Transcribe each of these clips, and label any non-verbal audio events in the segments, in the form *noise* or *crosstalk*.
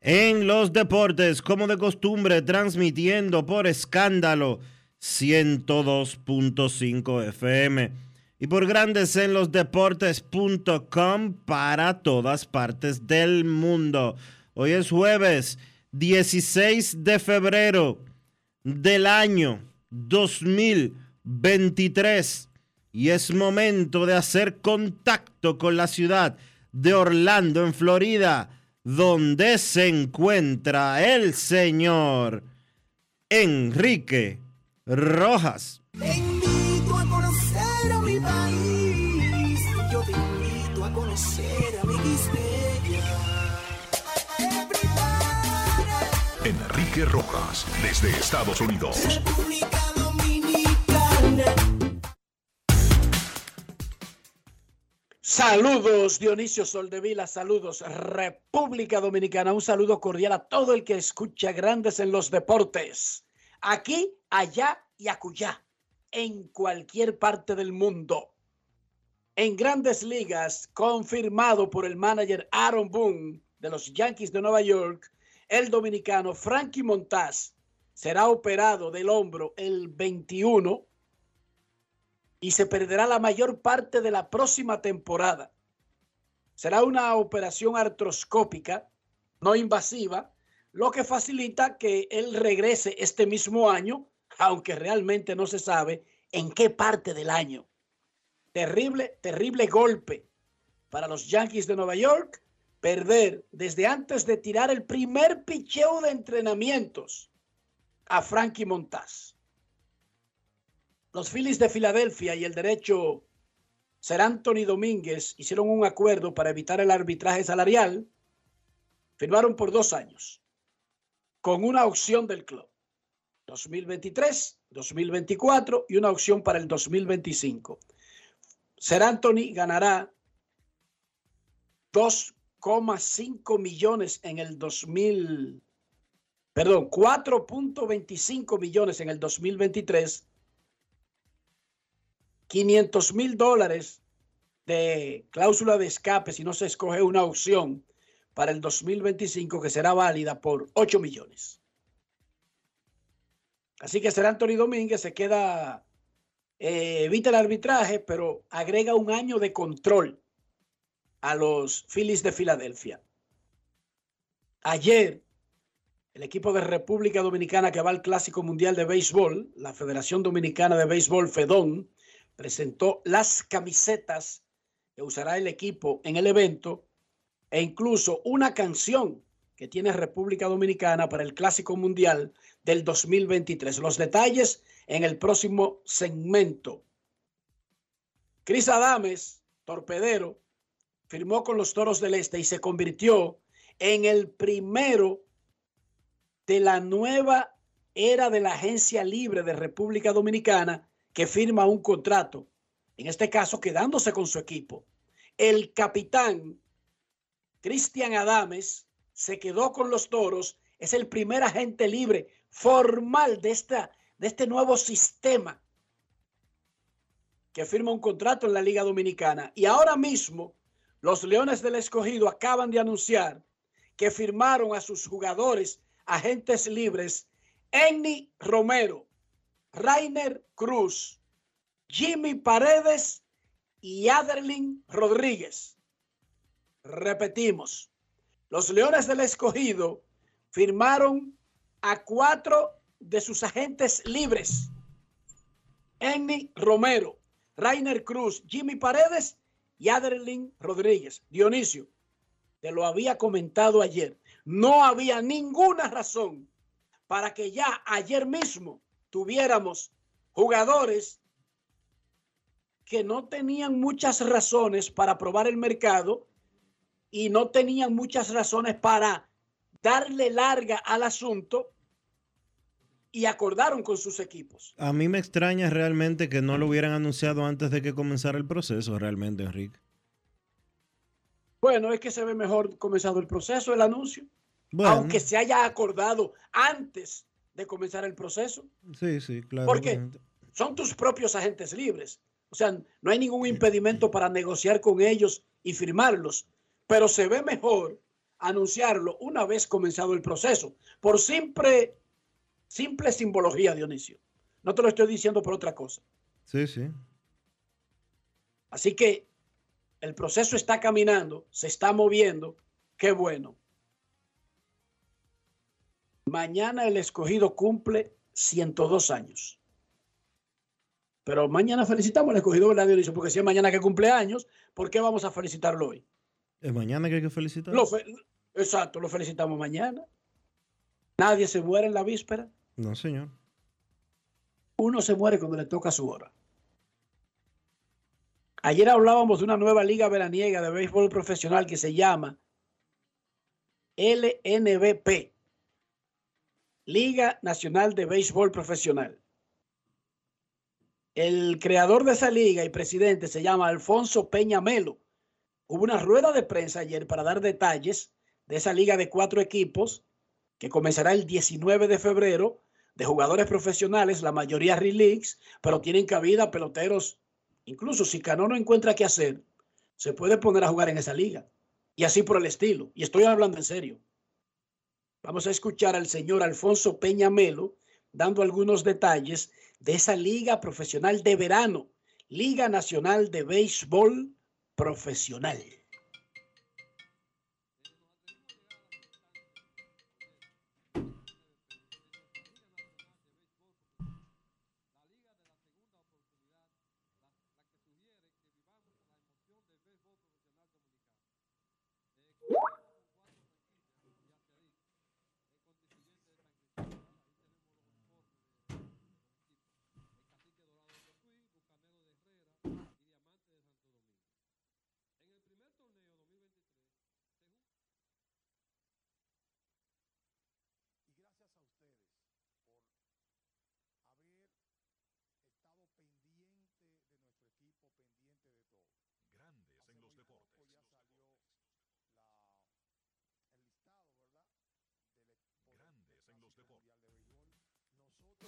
en los Deportes, como de costumbre, transmitiendo por escándalo 102.5 FM y por Grandes en los Deportes.com para todas partes del mundo. Hoy es jueves 16 de febrero del año 2023 y es momento de hacer contacto con la ciudad de Orlando, en Florida, donde se encuentra el señor Enrique Rojas. Te invito a conocer a mi país. Yo te invito a conocer a mi Enrique Rojas, desde Estados Unidos. República Dominicana. Saludos Dionisio Soldevila, saludos República Dominicana, un saludo cordial a todo el que escucha Grandes en los Deportes, aquí, allá y acullá, en cualquier parte del mundo. En Grandes Ligas, confirmado por el manager Aaron Boone de los Yankees de Nueva York, el dominicano Frankie Montaz será operado del hombro el 21 y se perderá la mayor parte de la próxima temporada. Será una operación artroscópica, no invasiva, lo que facilita que él regrese este mismo año, aunque realmente no se sabe en qué parte del año. Terrible, terrible golpe para los Yankees de Nueva York perder desde antes de tirar el primer picheo de entrenamientos a Frankie Montaz. Los Phillies de Filadelfia y el derecho Ser Anthony Domínguez hicieron un acuerdo para evitar el arbitraje salarial. Firmaron por dos años con una opción del club. 2023, 2024 y una opción para el 2025. Ser Anthony ganará 2,5 millones en el 2000, perdón, 4.25 millones en el 2023 500 mil dólares de cláusula de escape si no se escoge una opción para el 2025 que será válida por 8 millones. Así que será Anthony Domínguez, se queda, eh, evita el arbitraje, pero agrega un año de control a los Phillies de Filadelfia. Ayer, el equipo de República Dominicana que va al Clásico Mundial de Béisbol, la Federación Dominicana de Béisbol, FEDON, presentó las camisetas que usará el equipo en el evento e incluso una canción que tiene República Dominicana para el Clásico Mundial del 2023. Los detalles en el próximo segmento. Cris Adames, torpedero, firmó con los Toros del Este y se convirtió en el primero de la nueva era de la agencia libre de República Dominicana que firma un contrato en este caso quedándose con su equipo. El capitán Cristian Adames se quedó con los toros, es el primer agente libre formal de, esta, de este nuevo sistema que firma un contrato en la Liga Dominicana. Y ahora mismo los Leones del Escogido acaban de anunciar que firmaron a sus jugadores agentes libres Enni Romero, Rainer Cruz, Jimmy Paredes y Aderlin Rodríguez. Repetimos, los Leones del Escogido firmaron a cuatro de sus agentes libres. Enni Romero, Rainer Cruz, Jimmy Paredes y Aderlin Rodríguez. Dionisio, te lo había comentado ayer. No había ninguna razón para que ya ayer mismo tuviéramos jugadores que no tenían muchas razones para probar el mercado y no tenían muchas razones para darle larga al asunto y acordaron con sus equipos. A mí me extraña realmente que no lo hubieran anunciado antes de que comenzara el proceso, realmente, Enrique. Bueno, es que se ve mejor comenzado el proceso, el anuncio. Aunque se haya acordado antes de comenzar el proceso. Sí, sí, claro. Porque son tus propios agentes libres. O sea, no hay ningún impedimento para negociar con ellos y firmarlos. Pero se ve mejor anunciarlo una vez comenzado el proceso. Por simple Simple simbología, Dionisio. No te lo estoy diciendo por otra cosa. Sí, sí. Así que el proceso está caminando, se está moviendo. Qué bueno. Mañana el escogido cumple 102 años. Pero mañana felicitamos al escogido, ¿verdad, Dionisio? Porque si es mañana que cumple años, ¿por qué vamos a felicitarlo hoy? ¿Es mañana que hay que felicitarlo? Exacto, lo felicitamos mañana. Nadie se muere en la víspera. No, señor. Uno se muere cuando le toca su hora. Ayer hablábamos de una nueva liga veraniega de béisbol profesional que se llama LNBP, Liga Nacional de Béisbol Profesional. El creador de esa liga y presidente se llama Alfonso Peña Melo. Hubo una rueda de prensa ayer para dar detalles de esa liga de cuatro equipos que comenzará el 19 de febrero, de jugadores profesionales, la mayoría release, pero tienen cabida peloteros. Incluso si Cano no encuentra qué hacer, se puede poner a jugar en esa liga. Y así por el estilo. Y estoy hablando en serio. Vamos a escuchar al señor Alfonso Peña Melo dando algunos detalles de esa liga profesional de verano, Liga Nacional de Béisbol Profesional.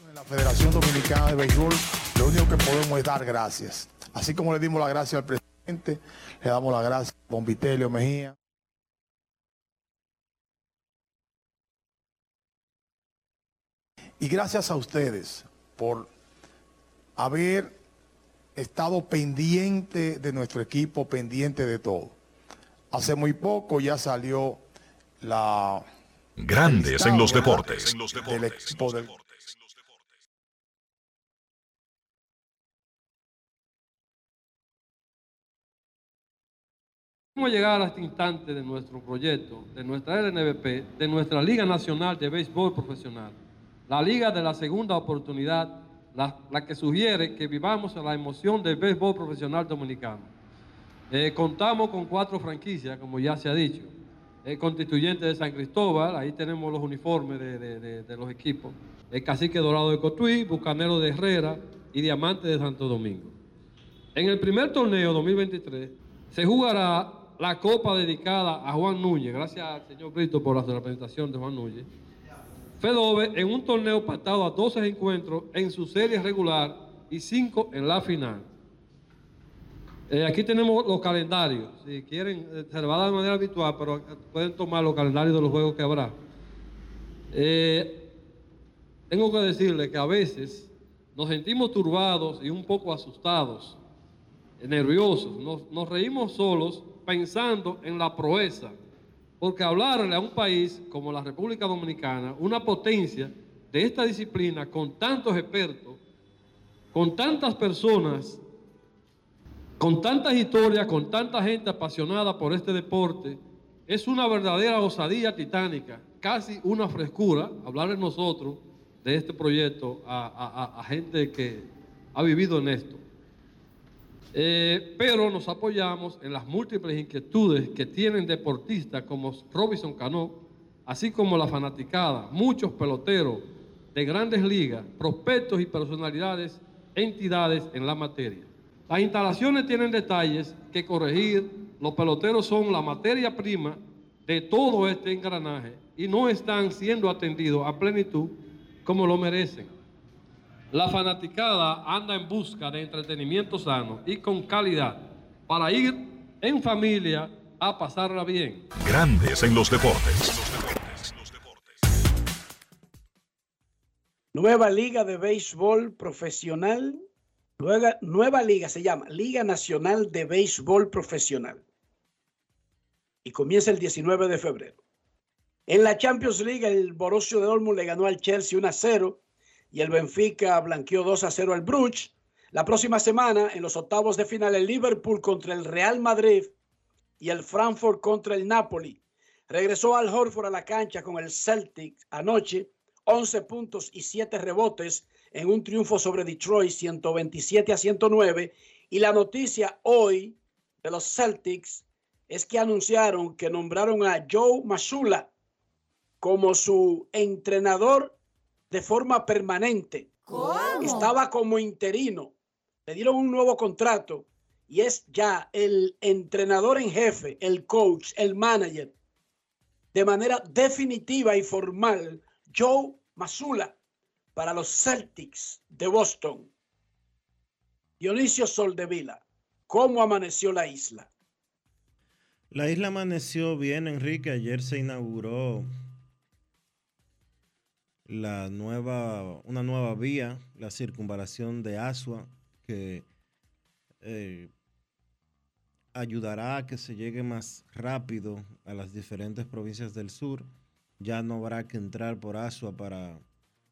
En la Federación Dominicana de Béisbol, lo único que podemos es dar gracias. Así como le dimos la gracia al presidente, le damos la gracia a Bombitelio Mejía. Y gracias a ustedes por haber estado pendiente de nuestro equipo, pendiente de todo. Hace muy poco ya salió la... Grandes en los deportes. Del equipo del, Vamos a llegar a este instante de nuestro proyecto, de nuestra LNBP, de nuestra Liga Nacional de Béisbol Profesional, la liga de la segunda oportunidad, la, que sugiere que vivamos la emoción del béisbol profesional dominicano. Eh, contamos con cuatro franquicias, como ya se ha dicho. El constituyente de San Cristóbal, ahí tenemos los uniformes de, de los equipos. El Cacique Dorado de Cotuí, Bucanero de Herrera y Diamante de Santo Domingo. En el primer torneo 2023 se jugará la copa dedicada a Juan Núñez. Gracias al señor Brito por la representación de Juan Núñez. Fedove en un torneo pactado a 12 encuentros en su serie regular y 5 en la final. Eh, aquí tenemos los calendarios. Si quieren, se les va a dar de manera habitual, pero pueden tomar los calendarios de los juegos que habrá. Eh, tengo que decirle que a veces nos sentimos turbados y un poco asustados, nerviosos. Nos reímos solos pensando en la proeza. Porque hablarle a un país como la República Dominicana, una potencia de esta disciplina, con tantos expertos, con tantas personas, con tantas historias, con tanta gente apasionada por este deporte, es una verdadera osadía titánica, casi una frescura hablar de nosotros, de este proyecto, a- a gente que ha vivido en esto. Eh, pero nos apoyamos en las múltiples inquietudes que tienen deportistas como Robinson Cano, así como la fanaticada, muchos peloteros de grandes ligas, prospectos y personalidades, entidades en la materia. Las instalaciones tienen detalles que corregir, los peloteros son la materia prima de todo este engranaje y no están siendo atendidos a plenitud como lo merecen. La fanaticada anda en busca de entretenimiento sano y con calidad para ir en familia a pasarla bien. Grandes en los deportes. Nueva Liga de Béisbol Profesional. Nueva, nueva liga se llama Liga Nacional de Béisbol Profesional. Y comienza el 19 de febrero. En la Champions League, el Borussia de Dortmund le ganó al Chelsea 1 a 0 y el Benfica blanqueó 2 a 0 al Bruges. La próxima semana, en los octavos de final, el Liverpool contra el Real Madrid y el Frankfurt contra el Napoli. Regresó al Horford a la cancha con el Celtic anoche, 11 puntos y 7 rebotes en un triunfo sobre Detroit, 127 a 109. Y la noticia hoy de los Celtics es que anunciaron que nombraron a Joe Masula como su entrenador de forma permanente. Estaba como interino. Le dieron un nuevo contrato y es ya el entrenador en jefe, el coach, el manager, de manera definitiva y formal, Joe Masula para los Celtics de Boston. Dionisio Soldevila, ¿cómo amaneció la isla? La isla amaneció bien, Enrique. Ayer se inauguró la nueva, una nueva vía, la circunvalación de Asua, que eh, ayudará a que se llegue más rápido a las diferentes provincias del sur. Ya no habrá que entrar por Asua para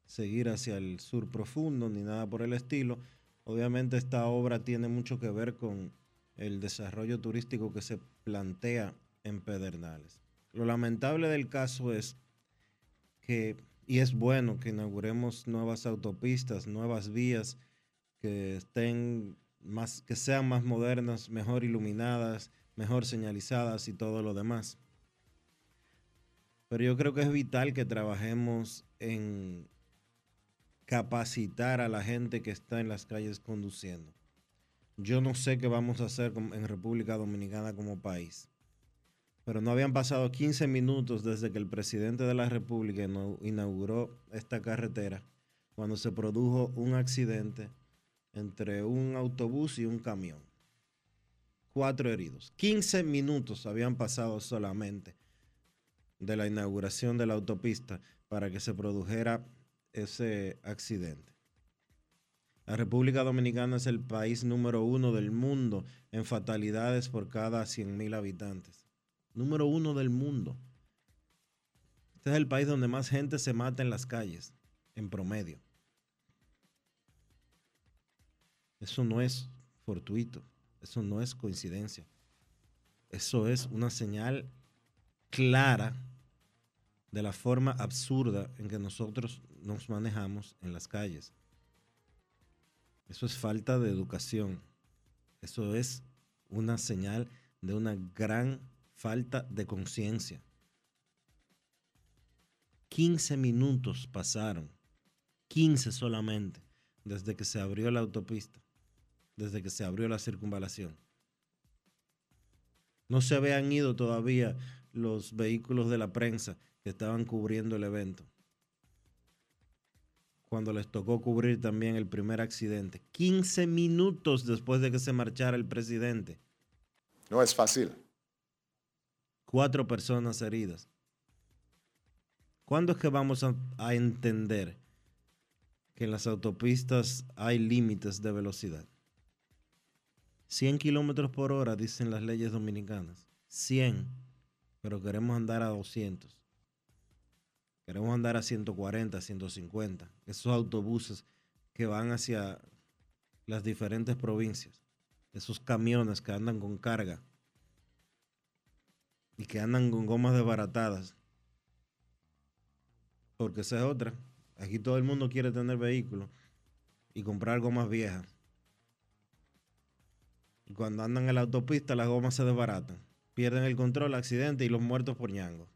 seguir hacia el sur profundo ni nada por el estilo. Obviamente esta obra tiene mucho que ver con el desarrollo turístico que se plantea en Pedernales. Lo lamentable del caso es que, y es bueno que inauguremos nuevas autopistas, nuevas vías que estén más, que sean más modernas, mejor iluminadas, mejor señalizadas y todo lo demás. Pero yo creo que es vital que trabajemos en capacitar a la gente que está en las calles conduciendo. Yo no sé qué vamos a hacer en República Dominicana como país, pero no habían pasado 15 minutos desde que el presidente de la República inauguró esta carretera cuando se produjo un accidente entre un autobús y un camión. Cuatro heridos. 15 minutos habían pasado solamente de la inauguración de la autopista para que se produjera ese accidente. La República Dominicana es el país número uno del mundo en fatalidades por cada 100.000 habitantes. Número uno del mundo. Este es el país donde más gente se mata en las calles, en promedio. Eso no es fortuito, eso no es coincidencia. Eso es una señal clara de la forma absurda en que nosotros nos manejamos en las calles. Eso es falta de educación. Eso es una señal de una gran falta de conciencia. 15 minutos pasaron, 15 solamente, desde que se abrió la autopista, desde que se abrió la circunvalación. No se habían ido todavía los vehículos de la prensa que estaban cubriendo el evento. Cuando les tocó cubrir también el primer accidente, 15 minutos después de que se marchara el presidente. No es fácil. Cuatro personas heridas. ¿Cuándo es que vamos a, entender que en las autopistas hay límites de velocidad? 100 kilómetros por hora, dicen las leyes dominicanas. 100, pero queremos andar a 200. Queremos andar a 140, 150. Esos autobuses que van hacia las diferentes provincias. Esos camiones que andan con carga y que andan con gomas desbaratadas. Porque esa es otra. Aquí todo el mundo quiere tener vehículos y comprar gomas viejas. Y cuando andan en la autopista, las gomas se desbaratan. Pierden el control, accidente y los muertos por ñango.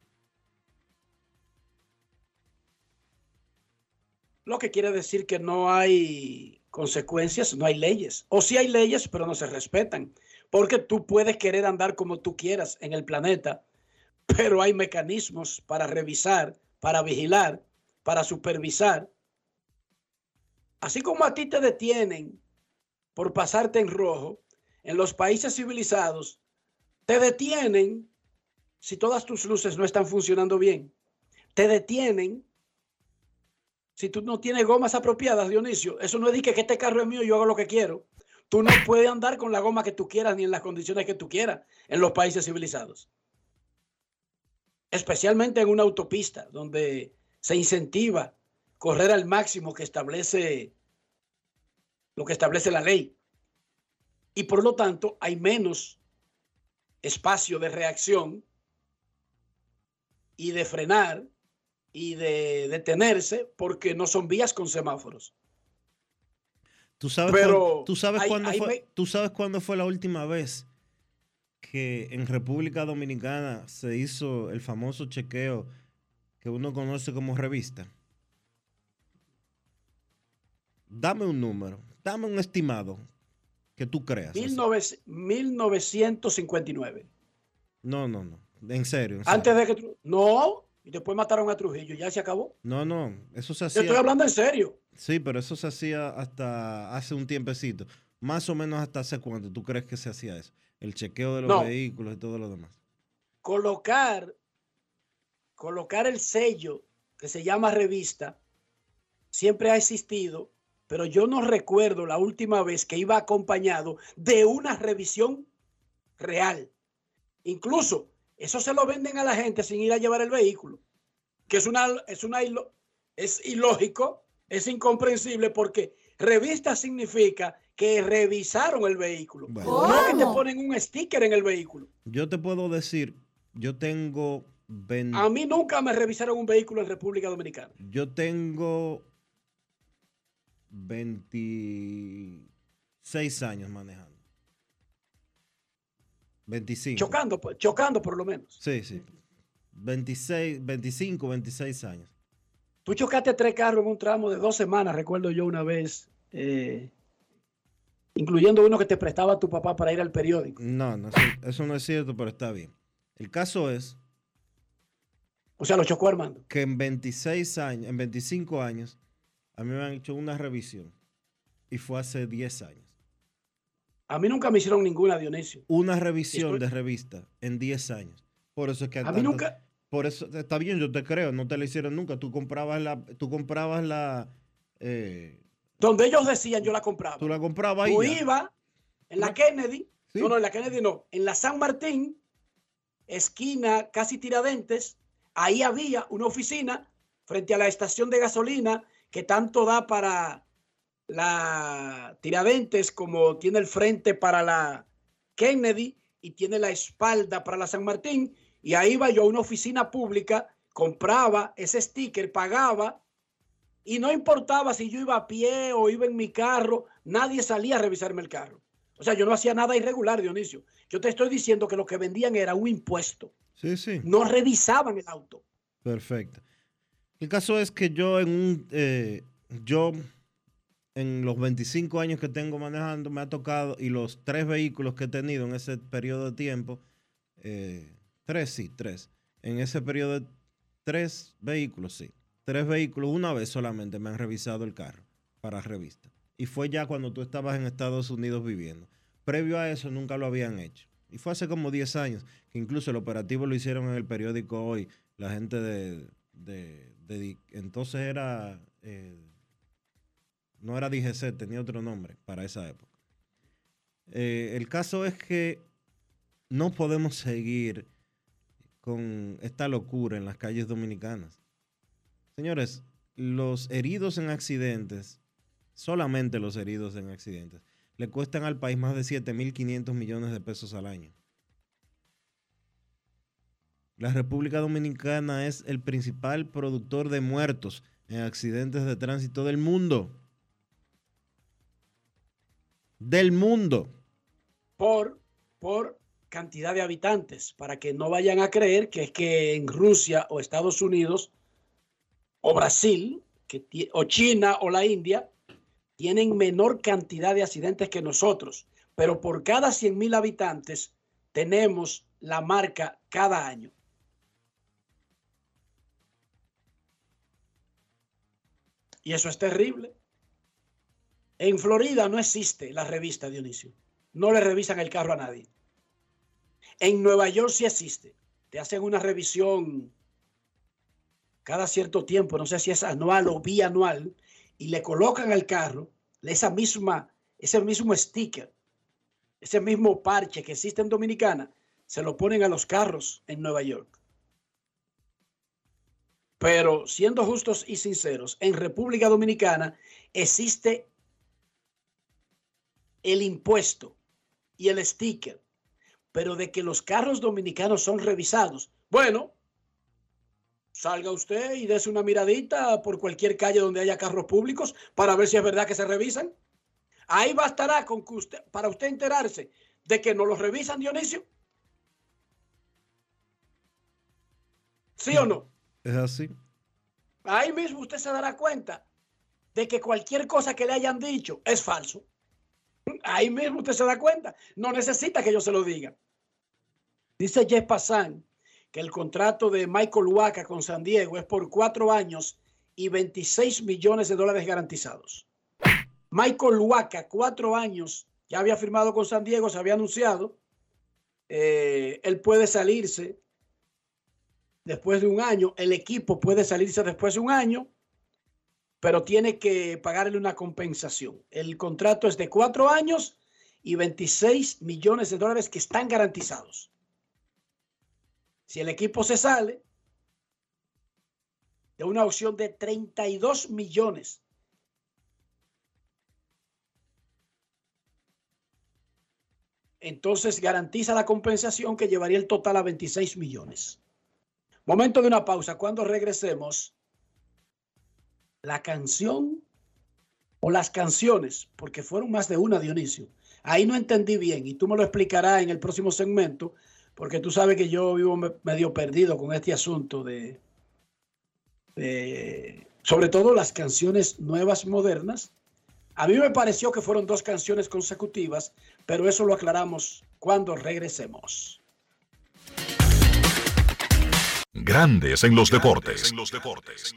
Lo que quiere decir que no hay consecuencias, no hay leyes. O sí hay leyes, pero no se respetan. Porque tú puedes querer andar como tú quieras en el planeta, pero hay mecanismos para revisar, para vigilar, para supervisar. Así como a ti te detienen por pasarte en rojo, en los países civilizados, te detienen si todas tus luces no están funcionando bien. Te detienen si tú no tienes gomas apropiadas, Dionisio. Eso no es que, este carro es mío yo hago lo que quiero. Tú no puedes andar con la goma que tú quieras ni en las condiciones que tú quieras en los países civilizados. Especialmente en una autopista donde se incentiva correr al máximo que establece lo que establece la ley. Y por lo tanto hay menos espacio de reacción y de frenar y de detenerse porque no son vías con semáforos. ¿Tú sabes, Pero cuándo, ¿tú sabes, cuándo fue, ¿Tú sabes cuándo fue la última vez que en República Dominicana se hizo el famoso chequeo que uno conoce como revista? Dame un número, dame un estimado que tú creas. así. 19 1959. No, no, no. En serio. en Antes serio. de que... Tru- No, y después mataron a Trujillo, ya se acabó. No, no. Eso se Yo hacía. estoy hablando en serio. Sí, pero eso se hacía hasta hace un tiempecito. Más o menos hasta hace cuánto tú crees que se hacía eso. El chequeo de los No. vehículos y todo lo demás. Colocar, colocar el sello que se llama revista siempre ha existido, pero yo no recuerdo la última vez que iba acompañado de una revisión real. Incluso eso se lo venden a la gente sin ir a llevar el vehículo, que es una es una es ilógico, es incomprensible porque revista significa que revisaron el vehículo, Bueno. no que te ponen un sticker en el vehículo. Yo te puedo decir, yo tengo 20 A mí nunca me revisaron un vehículo en República Dominicana. yo tengo 26 años manejando. 25. Chocando, pues, chocando por lo menos. Sí, sí. 26, 25, 26 años. Tú chocaste tres carros en un tramo de dos semanas, recuerdo yo una vez, eh, incluyendo uno que te prestaba tu papá para ir al periódico. No, no, eso, eso no es cierto, pero está bien. El caso es O sea, lo chocó Armando. que en 26 años, en 25 años, a mí me han hecho una revisión y fue hace 10 años. A mí nunca me hicieron ninguna, Dionisio. Una revisión Estoy- de revista en 10 años. Por eso es que A mí nunca, Por eso está bien, yo te creo, no te la hicieron nunca. Tú comprabas la, tú comprabas la, eh, donde ellos decían, yo la compraba. tú la comprabas y Tú ibas en la Kennedy, Sí. no, no, en la Kennedy no, en la San Martín, esquina casi Tiradentes, ahí había una oficina frente a la estación de gasolina que tanto da para la Tiradentes como tiene el frente para la Kennedy y tiene la espalda para la San Martín. Y ahí iba yo a una oficina pública, compraba ese sticker, pagaba y no importaba si yo iba a pie o iba en mi carro, nadie salía a revisarme el carro. O sea, yo no hacía nada irregular, Dionisio. Yo te estoy diciendo que lo que vendían era un impuesto. Sí, sí. No revisaban el auto. Perfecto. El caso es que yo en un, eh, yo en los 25 años que tengo manejando, me ha tocado, y los tres vehículos que he tenido en ese periodo de tiempo, eh, tres, sí, tres. En ese periodo de tres vehículos, sí. Tres vehículos, una vez solamente me han revisado el carro para revista. Y fue ya cuando tú estabas en Estados Unidos viviendo. Previo a eso nunca lo habían hecho. Y fue hace como 10 años, que incluso el operativo lo hicieron en el periódico hoy. La gente de, de, entonces era, eh, no era DGC, tenía otro nombre para esa época. Eh, el caso es que no podemos seguir con esta locura en las calles dominicanas. Señores, los heridos en accidentes, solamente los heridos en accidentes, le cuestan al país más de 7.500 millones de pesos al año. La República Dominicana es el principal productor de muertos en accidentes de tránsito del mundo. Del mundo. por, por cantidad de habitantes, para que no vayan a creer que es que en Rusia o Estados Unidos o Brasil o China o la India tienen menor cantidad de accidentes que nosotros, pero por cada 100 mil habitantes tenemos la marca cada año. Y eso es terrible. En Florida no existe la revista Dionisio. No le revisan el carro a nadie. En Nueva York sí existe. Te hacen una revisión cada cierto tiempo, no sé si es anual o bianual, y le colocan al carro esa misma, ese mismo sticker, ese mismo parche que existe en Dominicana, se lo ponen a los carros en Nueva York. Pero siendo justos y sinceros, en República Dominicana existe el impuesto y el sticker, pero de que los carros dominicanos son revisados. Bueno, salga usted y dése una miradita por cualquier calle donde haya carros públicos para ver si es verdad que se revisan. Ahí bastará con que usted, para usted enterarse de que no los revisan, Dionisio. ¿Sí o no? Es así. Ahí mismo usted se dará cuenta de que cualquier cosa que le hayan dicho es falso. Ahí mismo usted se da cuenta. No necesita que yo se lo diga. Dice Jeff Passan que el contrato de Michael Waka con San Diego es por cuatro años y 26 millones de dólares garantizados. Michael Waka, cuatro años, ya había firmado con San Diego, se había anunciado. Eh, él puede salirse después de un año. El equipo puede salirse después de un año, pero tiene que pagarle una compensación. El contrato es de cuatro años y 26 millones de dólares que están garantizados. Si el equipo se sale de una opción de 32 millones, entonces garantiza la compensación que llevaría el total a 26 millones. Momento de una pausa. Cuando regresemos, la canción o las canciones, porque fueron más de una, Dionisio. Ahí no entendí bien y tú me lo explicarás en el próximo segmento, porque tú sabes que yo vivo me- medio perdido con este asunto de, de- sobre todo las canciones nuevas, modernas. A mí me pareció que fueron dos canciones consecutivas, pero eso lo aclaramos cuando regresemos. Grandes en los deportes. En los deportes. ¿Y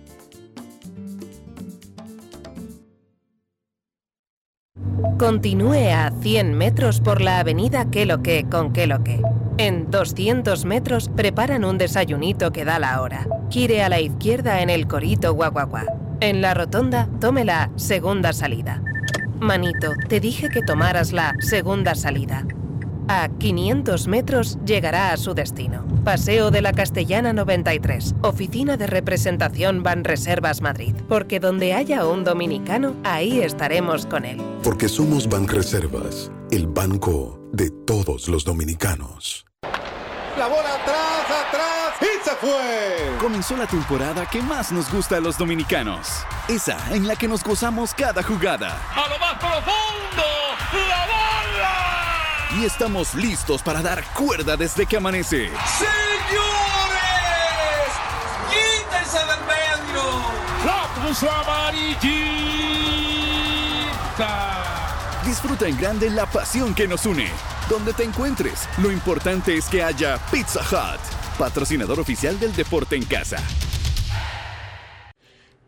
Continúe a 100 metros por la avenida Que lo que con Que lo que. En 200 metros preparan un desayunito que da la hora. Gire a la izquierda en el Corito Guaguaguá. En la rotonda, tome la segunda salida. Manito, te dije que tomaras la segunda salida. A 500 metros llegará a su destino. Paseo de la Castellana 93, Oficina de Representación Banreservas Madrid. Porque donde haya un dominicano, ahí estaremos con él. Porque somos Banreservas, el banco de todos los dominicanos. La bola atrás, atrás y se fue. Comenzó la temporada que más nos gusta a los dominicanos. Esa en la que nos gozamos cada jugada. A lo más profundo, la bola. Y estamos listos para dar cuerda desde que amanece. ¡Señores! ¡Quítense del medio! ¡La puso amarillita! Disfruta en grande la pasión que nos une. Donde te encuentres, lo importante es que haya Pizza Hut, patrocinador oficial del deporte en casa.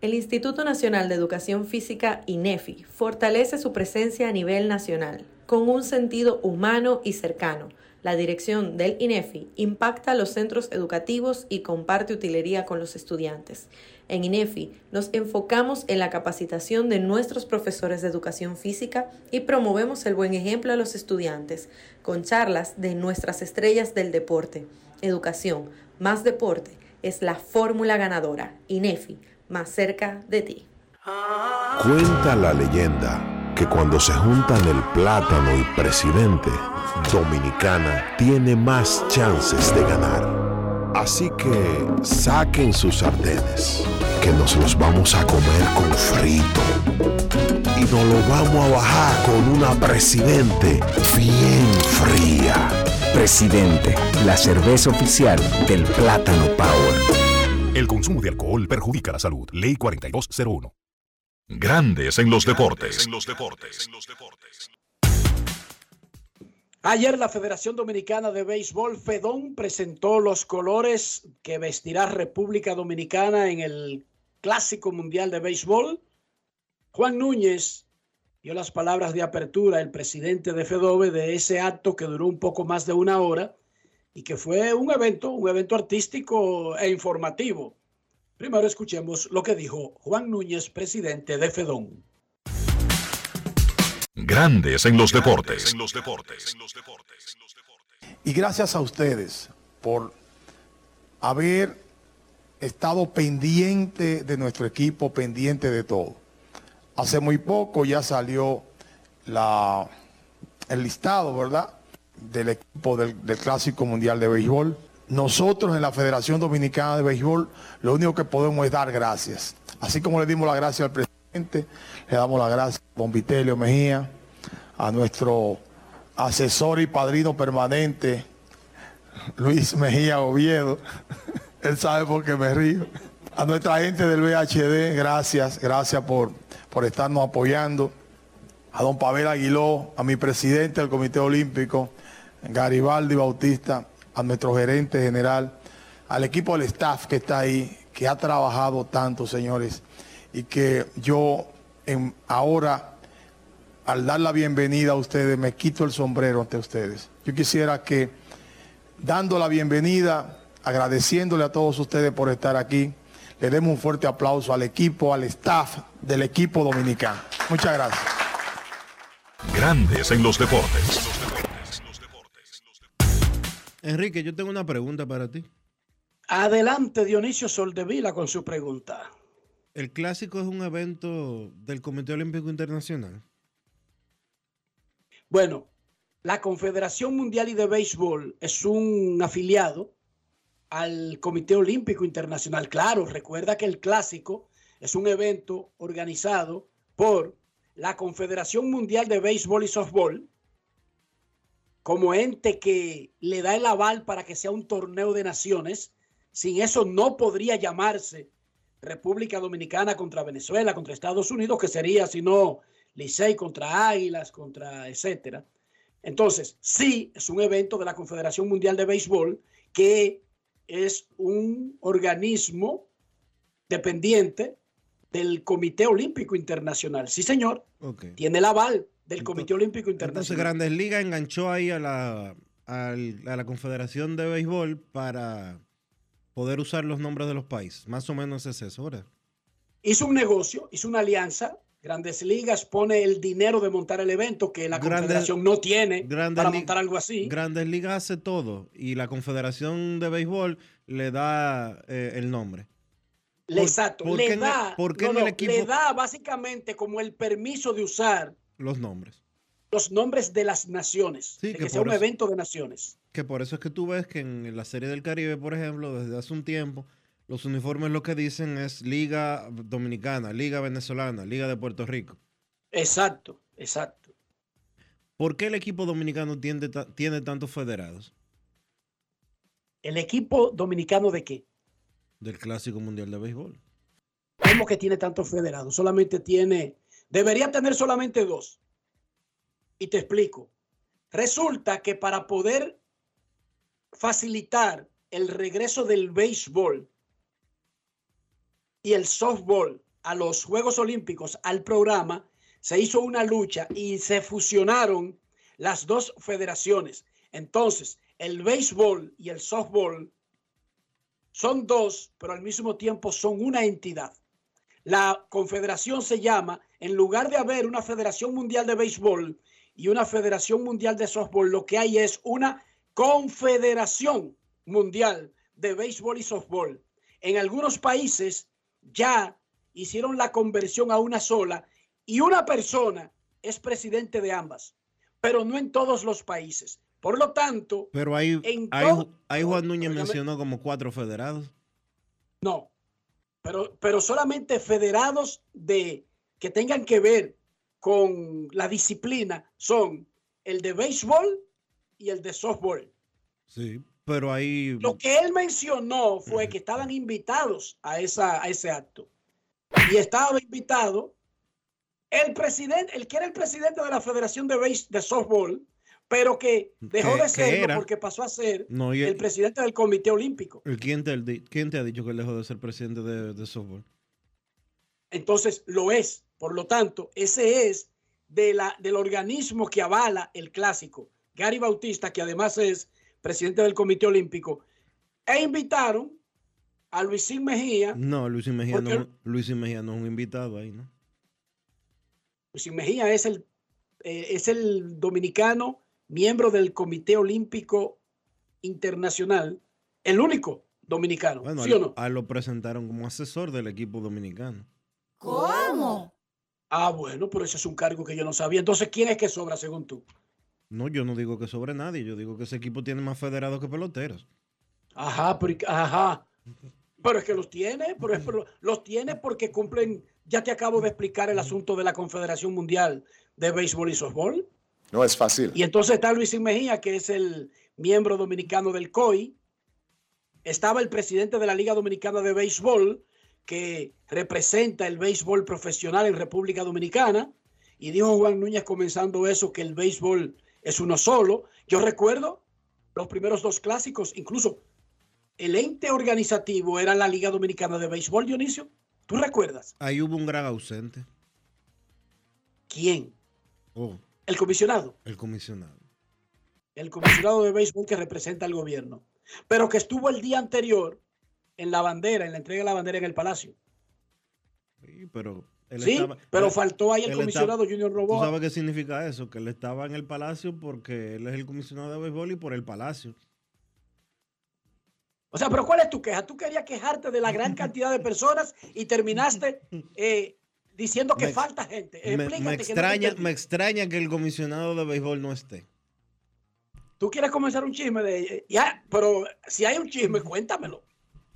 El Instituto Nacional de Educación Física, INEFI, fortalece su presencia a nivel nacional, con un sentido humano y cercano. La dirección del INEFI impacta los centros educativos y comparte utilería con los estudiantes. En INEFI nos enfocamos en la capacitación de nuestros profesores de educación física y promovemos el buen ejemplo a los estudiantes, con charlas de nuestras estrellas del deporte. Educación más deporte es la fórmula ganadora. INEFI, más cerca de ti. Cuenta la leyenda que cuando se juntan el plátano y presidente, Dominicana tiene más chances de ganar. Así que saquen sus sartenes, que nos los vamos a comer con frito. Y nos lo vamos a bajar con una presidente bien fría. Presidente, la cerveza oficial del Plátano Power. El consumo de alcohol perjudica la salud. Ley 4201. Grandes en los deportes. Ayer la Federación Dominicana de Béisbol, FEDON, presentó los colores que vestirá República Dominicana en el Clásico Mundial de Béisbol. Juan Núñez dio las palabras de apertura, el presidente de FEDOBE, de ese acto que duró un poco más de una hora y que fue un evento, un evento artístico e informativo. Primero escuchemos lo que dijo Juan Núñez, presidente de FEDON. Grandes en los deportes. Y gracias a ustedes por haber estado pendiente de nuestro equipo, pendiente de todo. Hace muy poco ya salió la, el listado, ¿verdad? Del equipo del, Clásico Mundial de Béisbol. Nosotros en la Federación Dominicana de Béisbol lo único que podemos es dar gracias. Así como le dimos la gracia al presidente, le damos la gracia a Don Vitelio Mejía, a nuestro asesor y padrino permanente, Luis Mejía Oviedo. *laughs* Él sabe por qué me río. A nuestra gente del VHD, gracias, gracias por, por estarnos apoyando. A don Pavel Aguiló, a mi presidente del Comité Olímpico, Garibaldi Bautista, a nuestro gerente general, al equipo del staff que está ahí, que ha trabajado tanto, señores, y que yo ahora, al dar la bienvenida a ustedes, me quito el sombrero ante ustedes. Yo quisiera que, dando la bienvenida, agradeciéndole a todos ustedes por estar aquí, le demos un fuerte aplauso al equipo, al staff del equipo dominicano. Muchas gracias. Grandes en los deportes. Enrique, yo tengo una pregunta para ti. Adelante, Dionisio Soldevila, con su pregunta. ¿El clásico es un evento del Comité Olímpico Internacional? Bueno, la Confederación Mundial y de Béisbol es un afiliado al Comité Olímpico Internacional. Claro, recuerda que el clásico es un evento organizado por la Confederación Mundial de Béisbol y Softball como ente que le da el aval para que sea un torneo de naciones. Sin eso no podría llamarse República Dominicana contra Venezuela, contra Estados Unidos, que sería, si no, Licey contra Águilas, contra etcétera. Entonces, sí, es un evento de la Confederación Mundial de Béisbol que es un organismo dependiente del Comité Olímpico Internacional. Sí, señor. Okay. Tiene el aval del Comité Olímpico Internacional. Entonces, Grandes Ligas enganchó ahí a la, a la Confederación de Béisbol para poder usar los nombres de los países. Más o menos es eso, ¿verdad? Hizo un negocio, hizo una alianza Grandes Ligas pone el dinero de montar el evento que la Grandes- Confederación no tiene Grandes para montar algo así. Grandes Ligas hace todo y la Confederación de Béisbol le da eh, el nombre. Le- ¿Por- Exacto, le da, no, equipo- le da básicamente como el permiso de usar Los nombres. los nombres de las naciones, Sí, de que que sea por un eso- evento de naciones. Que por eso es que tú ves que en la Serie del Caribe, por ejemplo, desde hace un tiempo, los uniformes lo que dicen es Liga Dominicana, Liga Venezolana, Liga de Puerto Rico. Exacto, exacto. ¿Por qué el equipo dominicano tiende ta- tiene tantos federados ¿El equipo dominicano de qué? del Clásico Mundial de Béisbol? ¿Cómo que tiene tantos federados? Solamente tiene, debería tener solamente dos. Y te explico. Resulta que para poder facilitar el regreso del béisbol y el softball a los Juegos Olímpicos, al programa, se hizo una lucha y se fusionaron las dos federaciones. Entonces, el béisbol y el softball son dos, pero al mismo tiempo son una entidad. La confederación se llama, en lugar de haber una Federación Mundial de Béisbol y una Federación Mundial de Softball, lo que hay es una Confederación Mundial de Béisbol y Softball. En algunos países ya hicieron la conversión a una sola y una persona es presidente de ambas, pero no en todos los países. Por lo tanto, Pero ahí, Juan Núñez mencionó como cuatro federados. No, pero, pero solamente federados de que tengan que ver con la disciplina son el de béisbol y el de softball. Sí, pero ahí... Lo que él mencionó fue que estaban invitados a, esa, a ese acto. Y estaba invitado el presidente, el que era el presidente de la Federación de, de Softball, pero que dejó de serlo porque pasó a ser No, el el- presidente del Comité Olímpico. ¿Quién te, quién te ha dicho que él dejó de ser presidente de, de softball? Entonces lo es. Por lo tanto, ese es de la, del organismo que avala el clásico. Gary Bautista, que además es presidente del Comité Olímpico, e invitaron a Luisín Mejía. No, Luis Mejía Porque- no, Luis Mejía no es un invitado ahí, ¿no? Luisín Mejía es el, eh, es el dominicano miembro del Comité Olímpico Internacional, el único dominicano, Bueno, ¿sí a, o no? a lo presentaron como asesor del equipo dominicano. ¿Cómo? Ah, bueno, pero ese es un cargo que yo no sabía. Entonces, ¿quién es que sobra según tú? No, yo no digo que sobre nadie, yo digo que ese equipo tiene más federados que peloteros. Ajá, pero, ajá. Pero es que los tiene, pero, es- pero los tiene porque cumplen, ya te acabo de explicar el asunto de la Confederación Mundial de Béisbol y Softball. No es fácil. Y entonces está Luis Mejía, que es el miembro dominicano del COI. Estaba el presidente de la Liga Dominicana de Béisbol, que representa el béisbol profesional en República Dominicana. Y dijo Juan Núñez comenzando eso, que el béisbol es uno solo. Yo recuerdo los primeros dos clásicos, incluso el ente organizativo era la Liga Dominicana de Béisbol, Dionisio. ¿Tú recuerdas? Ahí hubo un gran ausente. ¿Quién? Oh, El comisionado. el comisionado. el comisionado de béisbol que representa al gobierno, pero que estuvo el día anterior en la bandera, en la entrega de la bandera en el Palacio. Sí, pero Sí, estaba- pero él- faltó ahí el comisionado estaba- Junior ¿Tú Roboa. sabes qué significa eso? Que él estaba en el palacio porque él es el comisionado de béisbol y por el palacio. O sea, pero ¿cuál es tu queja? Tú querías quejarte de la gran cantidad de personas y terminaste *laughs* eh, diciendo que Me- falta gente. Me, que no extraña, entendí. me extraña que el comisionado de béisbol no esté. Tú quieres comenzar un chisme de... Ya, pero si hay un chisme, cuéntamelo.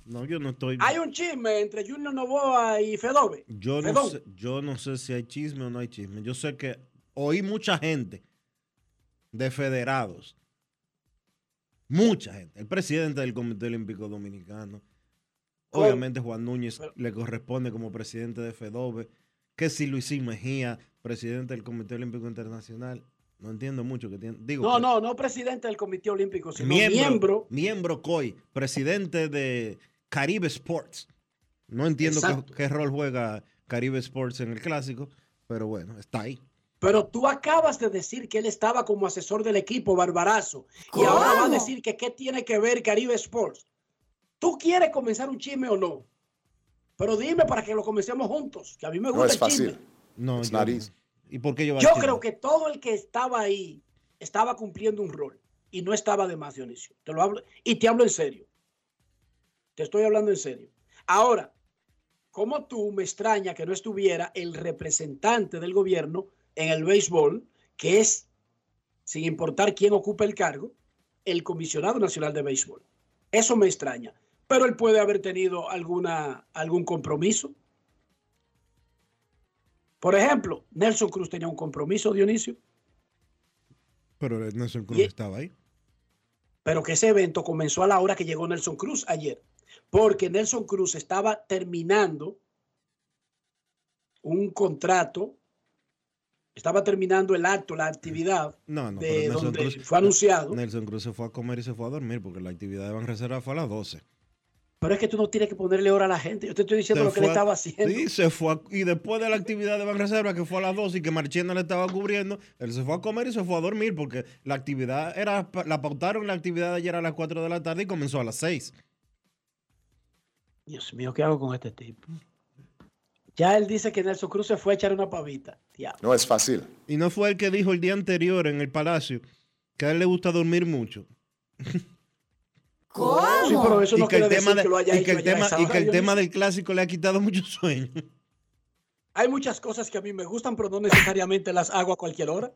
No, yo no estoy. Hay un chisme entre Junior Novoa y Fedove. Yo no, sé, yo no sé si hay chisme o no hay chisme. Yo sé que oí mucha gente de federados. Mucha gente. El presidente del Comité Olímpico Dominicano. Obviamente Juan Núñez le corresponde como presidente de FEDOBE. Que si Luisín Mejía, presidente del Comité Olímpico Internacional. No entiendo mucho que tiene. Digo, No, no, no presidente del Comité Olímpico, sino miembro, miembro. miembro COI, presidente de Caribe Sports. No entiendo qué rol juega Caribe Sports en el clásico, pero bueno, está ahí. Pero tú acabas de decir que él estaba como asesor del equipo Barbarazo. Y ahora va a decir que qué tiene que ver Caribe Sports. ¿Tú quieres comenzar un chisme o no? Pero dime para que lo comencemos juntos, que a mí me No gusta es el fácil. chisme. No, not easy. ¿Y por qué yo Yo creo que todo el que estaba ahí estaba cumpliendo un rol y no estaba de más, Dionisio. Te lo hablo y te hablo en serio. Te estoy hablando en serio. Ahora, como tú me extraña que no estuviera el representante del gobierno en el béisbol, que es, sin importar quién ocupe el cargo, el comisionado nacional de béisbol. Eso me extraña. Pero él puede haber tenido alguna, algún compromiso. Por ejemplo, Nelson Cruz tenía un compromiso, Dionisio, Pero Nelson Cruz Y- estaba ahí. pero que ese evento comenzó a la hora que llegó Nelson Cruz ayer, porque Nelson Cruz estaba terminando un contrato, estaba terminando el acto, la actividad No, no, de donde Cruz, fue anunciado. Nelson Cruz se fue a comer y se fue a dormir porque la actividad de Banreserva fue a las 12. Pero es que tú no tienes que ponerle hora a la gente. Yo te estoy diciendo Se lo que a- estaba haciendo. Sí, se fue. a- y después de la actividad de Banreserva, que fue a las 12 y que Marchena le estaba cubriendo, él se fue a comer y se fue a dormir porque la actividad era. La pautaron la actividad de ayer a las 4 de la tarde y comenzó a las 6. Dios mío, ¿qué hago con este tipo? Ya él dice que Nelson Cruz se fue a echar una pavita. Diablo. No es fácil. Y no fue el que dijo el día anterior en el palacio que a él le gusta dormir mucho. *laughs* Sí, pero eso y no que el tema, decir de- que lo haya y que hecho el allá a tema, esa y hora, que el Dionisio. tema del clásico le ha quitado mucho sueño. Hay muchas cosas que a mí me gustan, pero no necesariamente las hago a cualquier hora.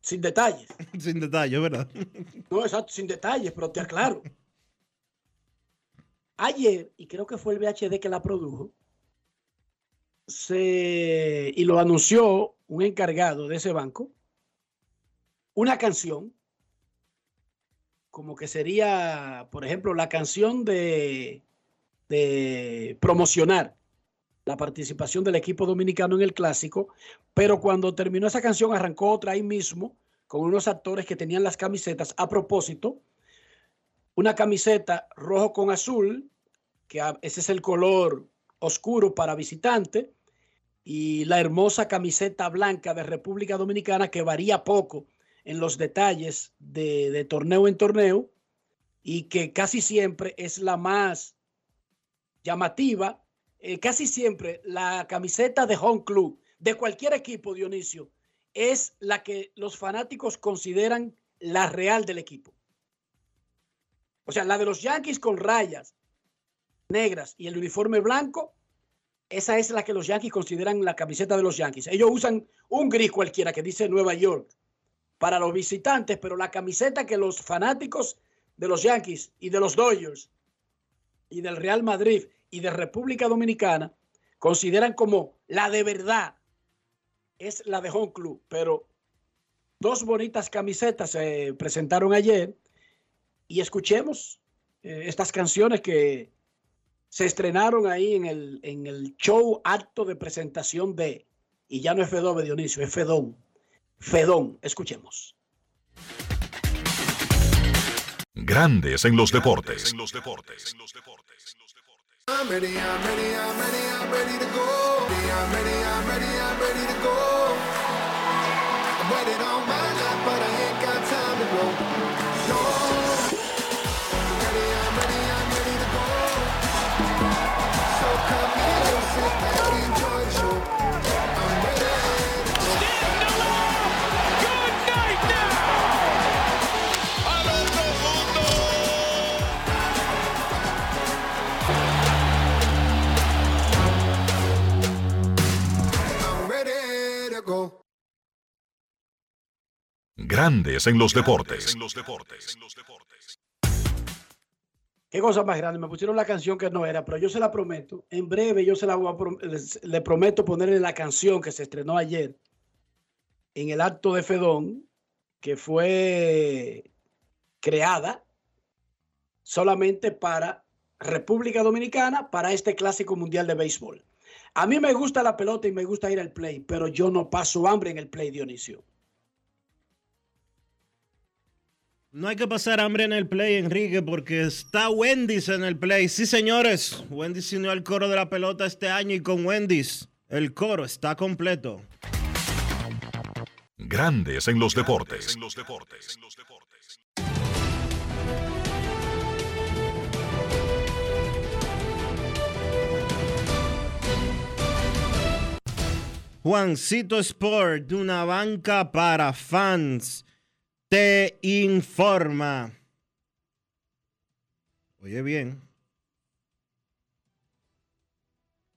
Sin detalles. *laughs* Sin detalle, ¿verdad? No, exacto, sin detalles, pero te aclaro. Ayer, y creo que fue el VHD que la produjo, se, y lo anunció un encargado de ese banco, una canción, como que sería, por ejemplo, la canción de, promocionar la participación del equipo dominicano en el clásico, pero cuando terminó esa canción arrancó otra ahí mismo con unos actores que tenían las camisetas. A propósito, una camiseta rojo con azul, que ese es el color oscuro para visitante, y la hermosa camiseta blanca de República Dominicana que varía poco en los detalles de, torneo en torneo y que casi siempre es la más llamativa. Eh, casi siempre la camiseta de home club de cualquier equipo, Dionisio, es la que los fanáticos consideran la real del equipo. O sea, la de los Yankees con rayas negras y el uniforme blanco, esa es la que los Yankees consideran la camiseta de los Yankees. Ellos usan un gris cualquiera que dice Nueva York para los visitantes, pero la camiseta que los fanáticos de los Yankees y de los Dodgers y del Real Madrid y de República Dominicana consideran como la de verdad es la de Home Club, pero dos bonitas camisetas se presentaron ayer y escuchemos eh, estas canciones que se estrenaron ahí en el, en el show acto de presentación de, y ya no es Fedove Dionisio, es Fedón, Fedón, escuchemos. Grandes en los deportes. I'm ready, I'm ready, I'm Grandes en los deportes. Qué cosa más grande, me pusieron la canción que no era, pero yo se la prometo, en breve yo se la voy a le prometo ponerle la canción que se estrenó ayer en el acto de Fedón, que fue creada solamente para República Dominicana, para este clásico mundial de béisbol. A mí me gusta la pelota y me gusta ir al play, pero yo no paso hambre en el play, Dionisio. No hay que pasar hambre en el play, Enrique, porque está Wendy's en el play. Sí, señores. Wendy's se unió al coro de la pelota este año y con Wendy's el coro está completo. Grandes en los deportes. Juancito Sport, una banca para fans, te informa. Oye bien,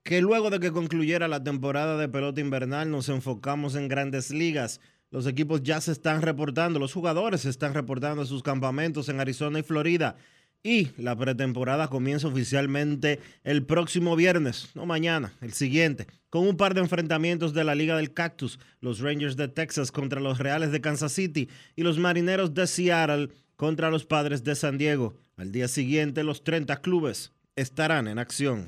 que luego de que concluyera la temporada de pelota invernal nos enfocamos en grandes ligas. Los equipos ya se están reportando, los jugadores se están reportando a sus campamentos en Arizona y Florida. Y la pretemporada comienza oficialmente el próximo viernes, no mañana, el siguiente, con un par de enfrentamientos de la Liga del Cactus, los Rangers de Texas contra los Reales de Kansas City y los Marineros de Seattle contra los Padres de San Diego. Al día siguiente, los 30 clubes estarán en acción.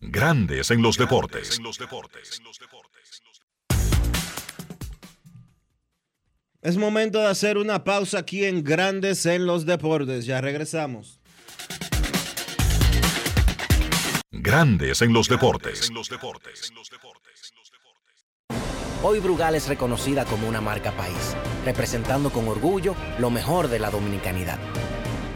Grandes en los deportes. Es momento de hacer una pausa aquí en Grandes en los Deportes. Ya regresamos. Grandes en los deportes. Hoy Brugal es reconocida como una marca país, representando con orgullo lo mejor de la dominicanidad.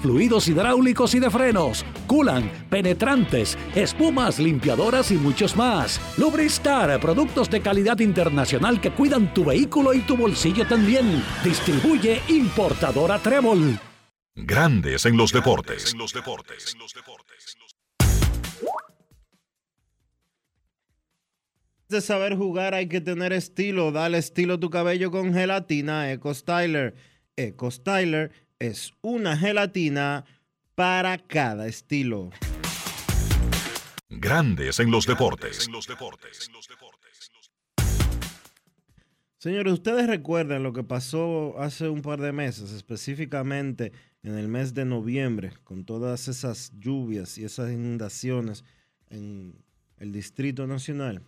fluidos hidráulicos y de frenos, culan, penetrantes, espumas, limpiadoras y muchos más. Lubristar, productos de calidad internacional que cuidan tu vehículo y tu bolsillo también. Distribuye importadora Trébol. Grandes en los deportes. De saber jugar hay que tener estilo. Dale estilo a tu cabello con gelatina Eco Styler. Eco Styler es una gelatina para cada estilo. Grandes en los deportes. Señores, ustedes recuerdan lo que pasó hace un par de meses, específicamente en el mes de noviembre, con todas esas lluvias y esas inundaciones en el Distrito Nacional.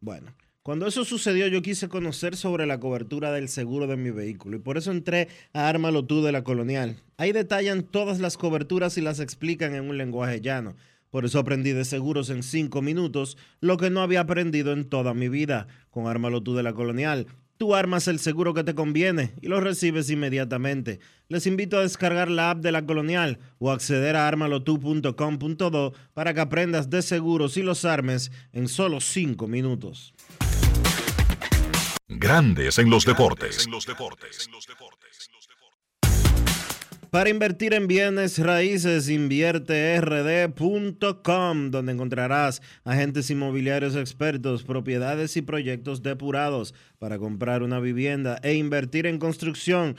Bueno, Cuando eso sucedió, yo quise conocer sobre la cobertura del seguro de mi vehículo y por eso entré a Ármalo de la Colonial. Ahí detallan todas las coberturas y las explican en un lenguaje llano. Por eso aprendí de seguros en cinco minutos, lo que no había aprendido en toda mi vida. Con Ármalo de la Colonial, tú armas el seguro que te conviene y lo recibes inmediatamente. Les invito a descargar la app de la Colonial o acceder a armalotu.com.do para que aprendas de seguros y los armes en solo cinco minutos. Grandes en los deportes. Para invertir en bienes raíces, invierterd.com, donde encontrarás agentes inmobiliarios expertos, propiedades y proyectos depurados para comprar una vivienda e invertir en construcción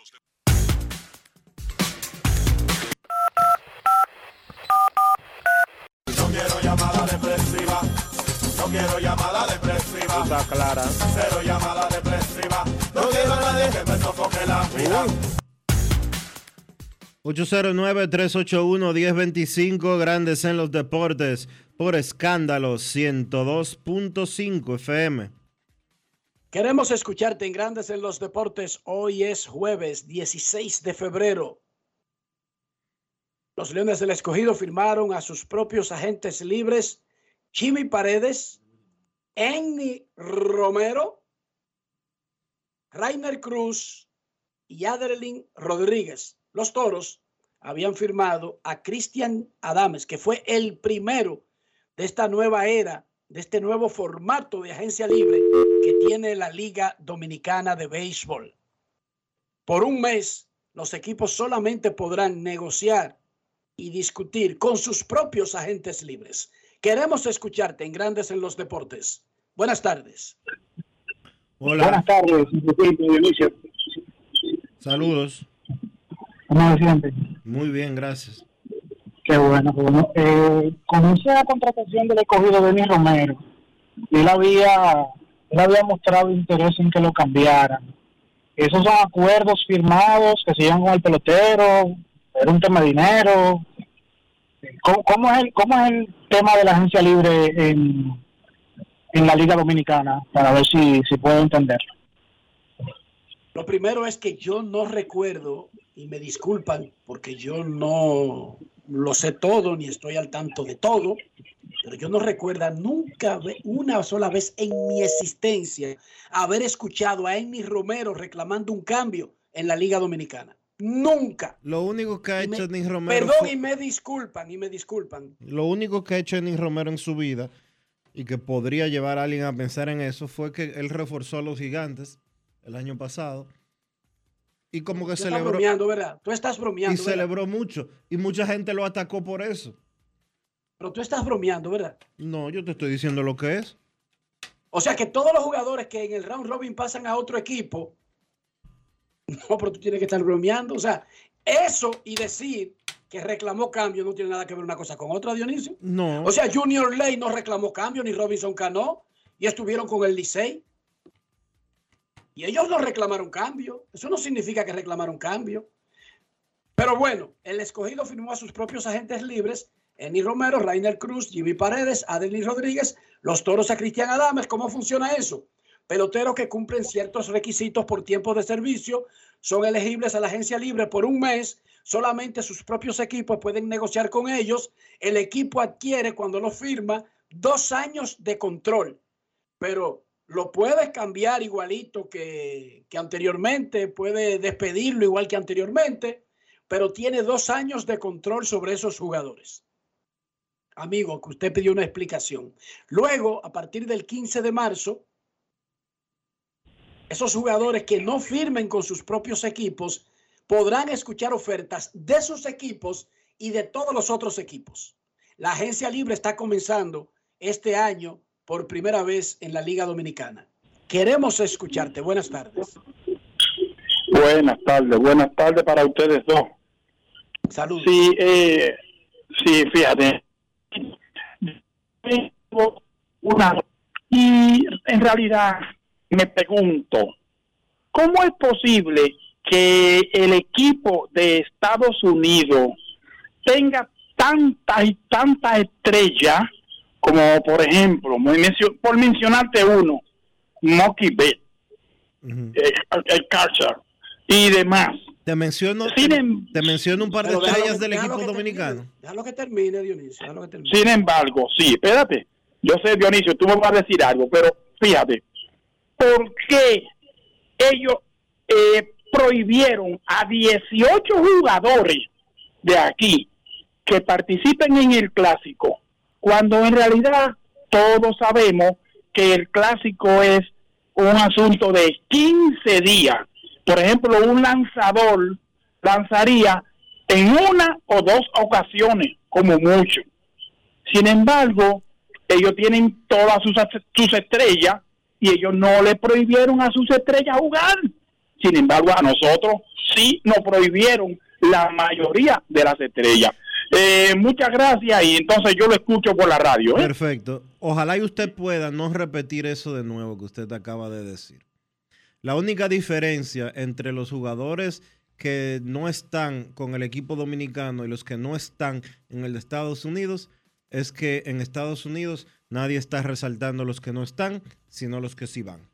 quiero llamada depresiva. Está clara. Cero llamada depresiva. No quiero a nadie que me sofoque la vida. 809-381-1025, Grandes en los Deportes, por escándalo 102.5 FM. Queremos escucharte en Grandes en los Deportes. Hoy es jueves 16 de febrero. Los Leones del Escogido firmaron a sus propios agentes libres, Jimmy Paredes, Enny Romero, Rainer Cruz y Adelín Rodríguez. Los Toros habían firmado a Cristian Adames, que fue el primero de esta nueva era, de este nuevo formato de agencia libre que tiene la Liga Dominicana de Béisbol. Por un mes, los equipos solamente podrán negociar y discutir con sus propios agentes libres. Queremos escucharte en Grandes en los Deportes. Buenas tardes. Hola. Buenas tardes. Saludos. ¿Cómo se siente? Muy bien, gracias. Qué bueno, qué bueno. Eh, conoce la contratación del escogido Denis Romero. Él había, él había mostrado interés en que lo cambiaran. Esos son acuerdos firmados que se llevan con el pelotero, era un tema de dinero. ¿Cómo, es, el, ¿Cómo es el tema de la agencia libre en, en la Liga Dominicana? Para ver si, puedo entenderlo. Lo primero es que yo no recuerdo, y me disculpan porque yo no lo sé todo ni estoy al tanto de todo, pero yo no recuerdo nunca, una sola vez en mi existencia, haber escuchado a Enny Romero reclamando un cambio en la Liga Dominicana. Nunca. Lo único que ha Y hecho Enis Romero. Perdón, fue- y me disculpan, y me disculpan. Lo único que ha hecho Enis Romero en su vida y que podría llevar a alguien a pensar en eso fue que él reforzó a los gigantes el año pasado y como que Tú estás celebró bromeando, ¿verdad? Tú estás y bromeando, ¿verdad? celebró mucho y mucha gente lo atacó por eso. Pero tú estás bromeando, ¿verdad? No, yo te estoy diciendo lo que es. O sea que todos los jugadores que en el round robin pasan a otro equipo, *laughs* no, pero tú tienes que estar bromeando. O sea, eso y decir que reclamó cambio no tiene nada que ver una cosa con otra, Dionisio. No. O sea, Junior Ley no reclamó cambio, ni Robinson Cano, y estuvieron con el Licey. Y ellos no reclamaron cambio. Eso no significa que reclamaron cambio. Pero bueno, el escogido firmó a sus propios agentes libres, Eni Romero, Rainer Cruz, Jimmy Paredes, Adelis Rodríguez, los toros a Cristian Adames. ¿Cómo funciona eso? Peloteros que cumplen ciertos requisitos por tiempo de servicio son elegibles a la agencia libre por un mes. Solamente sus propios equipos pueden negociar con ellos. El equipo adquiere cuando lo firma dos años de control. Pero lo puedes cambiar igualito que, que anteriormente, puede despedirlo igual que anteriormente, pero tiene dos años de control sobre esos jugadores. Amigo, que usted pidió una explicación. Luego, a partir del 15 de marzo, esos jugadores que no firmen con sus propios equipos podrán escuchar ofertas de sus equipos y de todos los otros equipos. La agencia libre está comenzando este año por primera vez en la Liga Dominicana. Queremos escucharte. Buenas tardes. Buenas tardes, buenas tardes para ustedes dos. Saludos. Sí, eh, sí, fíjate. Una, y en realidad me pregunto, ¿cómo es posible que el equipo de Estados Unidos tenga tantas y tantas estrellas como por ejemplo, por mencionarte uno, Monkey Bet, eh, el Carter y demás. Te menciono, Sin te, te menciono un par de estrellas que- del equipo que dominicano. Déjalo que termine, Dionisio. Déjalo que termine. Sin embargo, sí, espérate. Yo sé, Dionisio, tú me vas a decir algo, pero fíjate, ¿por qué ellos eh, prohibieron a 18 jugadores de aquí que participen en el clásico, cuando en realidad todos sabemos que el clásico es un asunto de 15 días? Por ejemplo, un lanzador lanzaría en una o dos ocasiones, como mucho. Sin embargo, ellos tienen todas sus, sus estrellas y ellos no le prohibieron a sus estrellas jugar. Sin embargo, a nosotros sí nos prohibieron la mayoría de las estrellas. Eh, muchas gracias y entonces yo lo escucho por la radio. ¿eh? Perfecto. Ojalá y usted pueda no repetir eso de nuevo que usted acaba de decir. La única diferencia entre los jugadores que no están con el equipo dominicano y los que no están en el de Estados Unidos es que en Estados Unidos nadie está resaltando los que no están, sino los que sí van.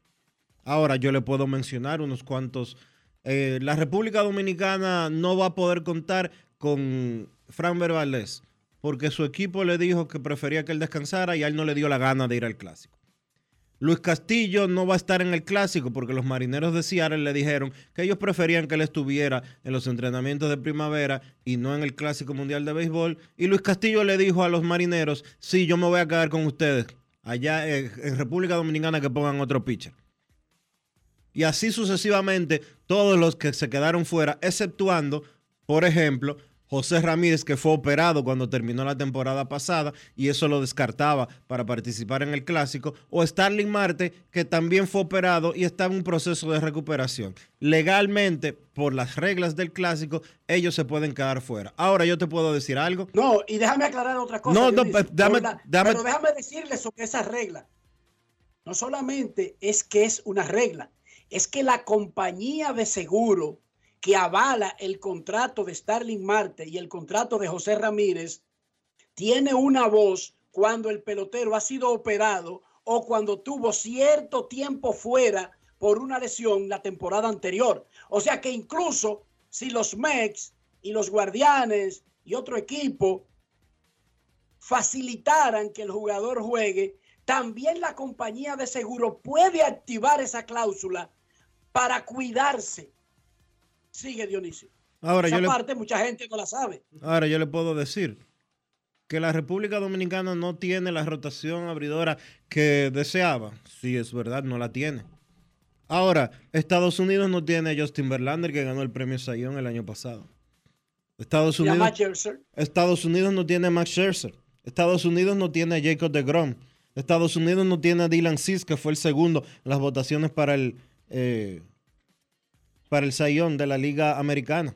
Ahora yo le puedo mencionar unos cuantos. Eh, la República Dominicana no va a poder contar con Fran Valdés porque su equipo le dijo que prefería que él descansara y a él no le dio la gana de ir al clásico. Luis Castillo no va a estar en el clásico porque los marineros de Seattle le dijeron que ellos preferían que él estuviera en los entrenamientos de primavera y no en el clásico mundial de béisbol. Y Luis Castillo le dijo a los marineros: Sí, yo me voy a quedar con ustedes allá en, República Dominicana que pongan otro pitcher. Y así sucesivamente, todos los que se quedaron fuera, exceptuando, por ejemplo, José Ramírez, que fue operado cuando terminó la temporada pasada y eso lo descartaba para participar en el clásico, o Starling Marte, que también fue operado y está en un proceso de recuperación. Legalmente, por las reglas del clásico, ellos se pueden quedar fuera. Ahora yo te puedo decir algo. No, y déjame aclarar otra cosa. No, no, dame- la- dame- Pero déjame decirle sobre esa regla. No solamente es que es una regla, es que la compañía de seguro que avala el contrato de Starling Marte y el contrato de José Ramírez tiene una voz cuando el pelotero ha sido operado o cuando tuvo cierto tiempo fuera por una lesión la temporada anterior. O sea que incluso si los Mex y los Guardianes y otro equipo facilitaran que el jugador juegue, también la compañía de seguro puede activar esa cláusula para cuidarse. Sigue Dionisio. Ahora Esa yo le- parte mucha gente no la sabe. Ahora yo le puedo decir que la República Dominicana no tiene la rotación abridora que deseaba. Sí, es verdad, no la tiene. Ahora, Estados Unidos no tiene a Justin Verlander que ganó el premio Sayón el año pasado. Estados Unidos. Estados Unidos no tiene a Max Scherzer. Estados Unidos no tiene a Jacob DeGrom. Estados Unidos no tiene a Dylan Cis, que fue el segundo en las votaciones para el, eh, para el Sayón de la Liga Americana.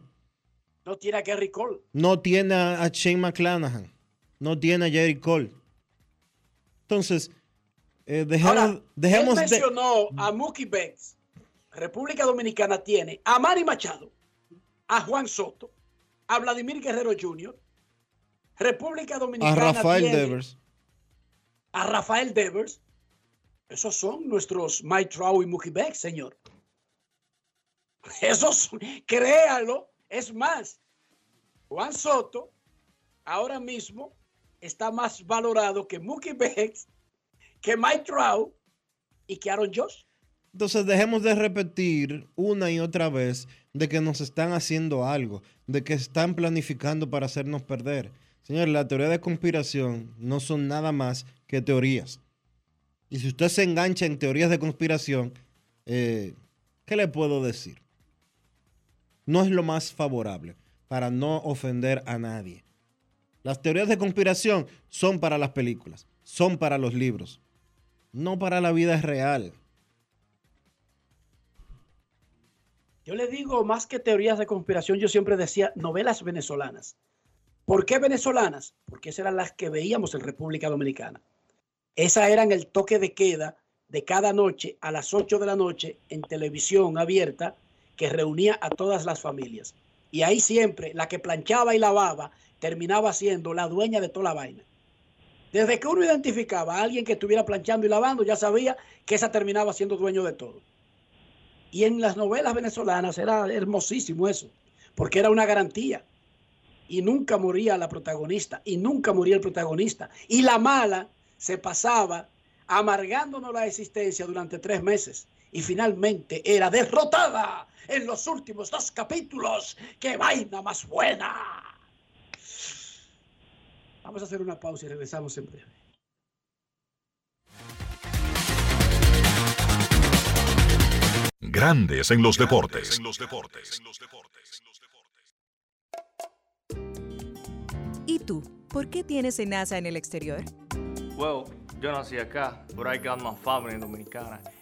No tiene a Gary Cole. No tiene a a Shane McClanahan. No tiene a Jerry Cole. Entonces, eh, dejemos, Ahora, dejemos él de. mencionó a Mookie Betts. República Dominicana tiene a Manny Machado, a Juan Soto, a Vladimir Guerrero Jr. República A Dominicana Rafael tiene Devers. a Rafael Devers. Esos son nuestros Mike Trout y Mookie Betts, señor. Esos, créalo. Es más, Juan Soto ahora mismo está más valorado que Mookie Betts, que Mike Trout y que Aaron Josh. Entonces, dejemos de repetir una y otra vez de que nos están haciendo algo, de que están planificando para hacernos perder. Señor, la teoría de conspiración no son nada más que teorías. Y si usted se engancha en teorías de conspiración, eh, ¿qué le puedo decir? No es lo más favorable para no ofender a nadie. Las teorías de conspiración son para las películas, son para los libros, no para la vida real. Yo le digo más que teorías de conspiración, yo siempre decía novelas venezolanas. ¿Por qué venezolanas? Porque esas eran las que veíamos en República Dominicana. Esas eran el toque de queda de cada noche a las 8 de la noche en televisión abierta que reunía a todas las familias. Y ahí siempre la que planchaba y lavaba terminaba siendo la dueña de toda la vaina. Desde que uno identificaba a alguien que estuviera planchando y lavando, ya sabía que esa terminaba siendo dueño de todo. Y en las novelas venezolanas era hermosísimo eso, porque era una garantía. Y nunca moría la protagonista, y nunca moría el protagonista. Y la mala se pasaba amargándonos la existencia durante tres meses. Y finalmente era derrotada en los últimos dos capítulos. ¡Qué vaina más buena! Vamos a hacer una pausa y regresamos en breve. Grandes en los deportes. ¿Y tú? ¿Por qué tienes NASA en el exterior? Well, yo nací acá, but I got my family dominicana.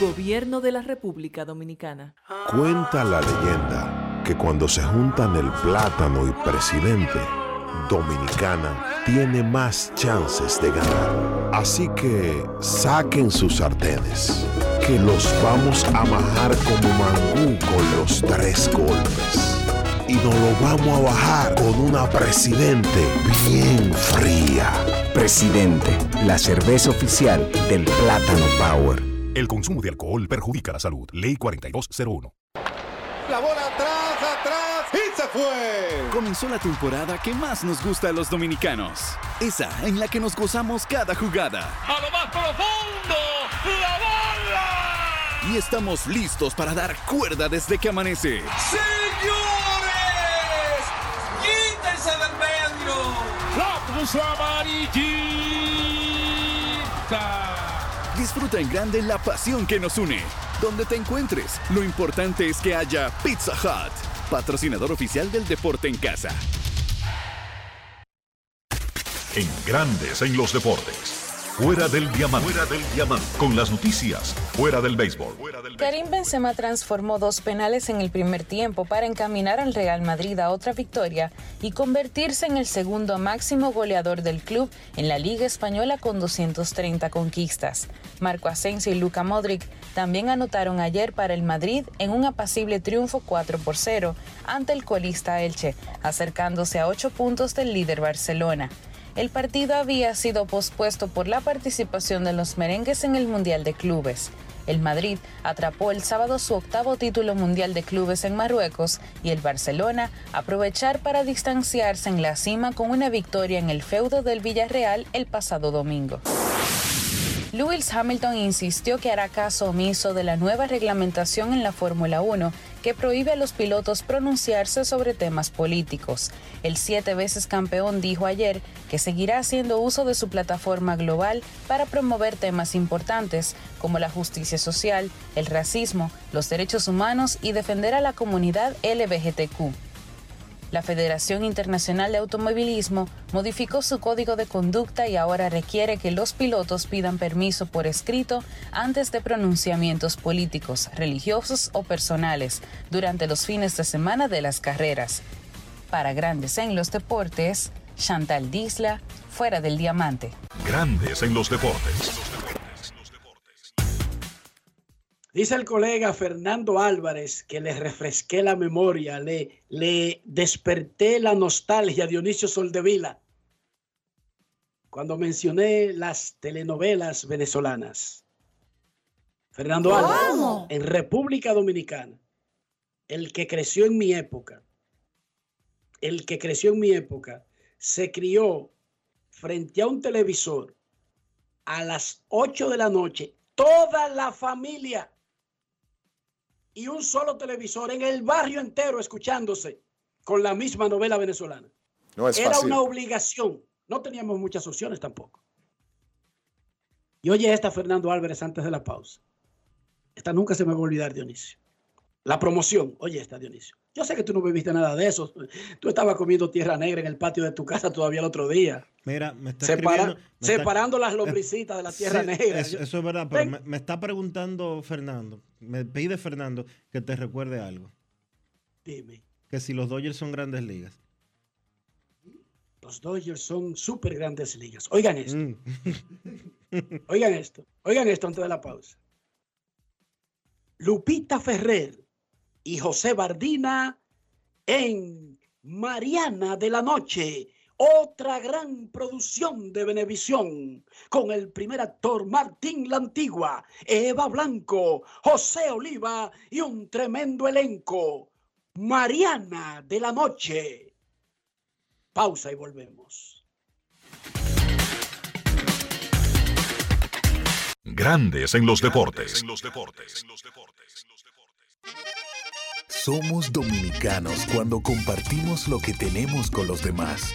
Gobierno de la República Dominicana. Cuenta la leyenda que cuando se juntan el plátano y presidente, Dominicana tiene más chances de ganar. Así que saquen sus sartenes, que los vamos a bajar como mangú con los tres golpes. Y nos lo vamos a bajar con una presidente bien fría. Presidente, la cerveza oficial del Plátano Power. El consumo de alcohol perjudica la salud. Ley 4201. La bola atrás, atrás y se fue. Comenzó la temporada que más nos gusta a los dominicanos. Esa en la que nos gozamos cada jugada. A lo más profundo, la bola. Y estamos listos para dar cuerda desde que amanece. Señores, quítense del medio. La cruz amarillita. Disfruta en grande la pasión que nos une. Donde te encuentres, lo importante es que haya Pizza Hut, patrocinador oficial del deporte en casa. En Grandes en los deportes. Fuera del diamante. Fuera del diamante. Con las noticias. Fuera del béisbol. Karim Benzema transformó dos penales en el primer tiempo para encaminar al Real Madrid a otra victoria y convertirse en el segundo máximo goleador del club en la Liga Española con 230 conquistas. Marco Asensio y Luka Modric también anotaron ayer para el Madrid en un apacible triunfo 4 por 0 ante el colista Elche, acercándose a 8 puntos del líder Barcelona. El partido había sido pospuesto por la participación de los merengues en el Mundial de Clubes. El Madrid atrapó el sábado su octavo título mundial de clubes en Marruecos y el Barcelona aprovechar para distanciarse en la cima con una victoria en el feudo del Villarreal el pasado domingo. Lewis Hamilton insistió que hará caso omiso de la nueva reglamentación en la Fórmula 1 que prohíbe a los pilotos pronunciarse sobre temas políticos. El siete veces campeón dijo ayer que seguirá haciendo uso de su plataforma global para promover temas importantes como la justicia social, el racismo, los derechos humanos y defender a la comunidad LGBTQ. La Federación Internacional de Automovilismo modificó su código de conducta y ahora requiere que los pilotos pidan permiso por escrito antes de pronunciamientos políticos, religiosos o personales durante los fines de semana de las carreras. Para Grandes en los Deportes, Chantal Disla, fuera del diamante. Grandes en los deportes. Dice el colega Fernando Álvarez que le refresqué la memoria, le, le desperté la nostalgia a Dionisio Soldevila. cuando mencioné las telenovelas venezolanas. Fernando Álvarez, en República Dominicana, el que creció en mi época, el que creció en mi época, se crió frente a un televisor a las 8 de la noche, toda la familia y un solo televisor en el barrio entero escuchándose con la misma novela venezolana. No es Era fácil. una obligación. No teníamos muchas opciones tampoco. Y oye esta, Fernando Álvarez, antes de la pausa. Esta nunca se me va a olvidar, Dionisio. La promoción. Oye esta, Dionisio. Yo sé que tú no bebiste nada de eso. Tú estabas comiendo tierra negra en el patio de tu casa todavía el otro día. Mira, me está Separa- me está- separando las lombricitas de la tierra Sí, negra. Eso, eso es verdad, pero me, me está preguntando Fernando, me pide Fernando que te recuerde algo. Dime. Que si los Dodgers son grandes ligas. Los Dodgers son súper grandes ligas. Oigan esto. Mm. *laughs* Oigan esto. Oigan esto antes de la pausa. Lupita Ferrer y José Bardina en Mariana de la Noche. Otra gran producción de Venevisión con el primer actor Martín La Antigua, Eva Blanco, José Oliva y un tremendo elenco. Mariana de la Noche. Pausa y volvemos. Grandes en los deportes. Somos dominicanos cuando compartimos lo que tenemos con los demás.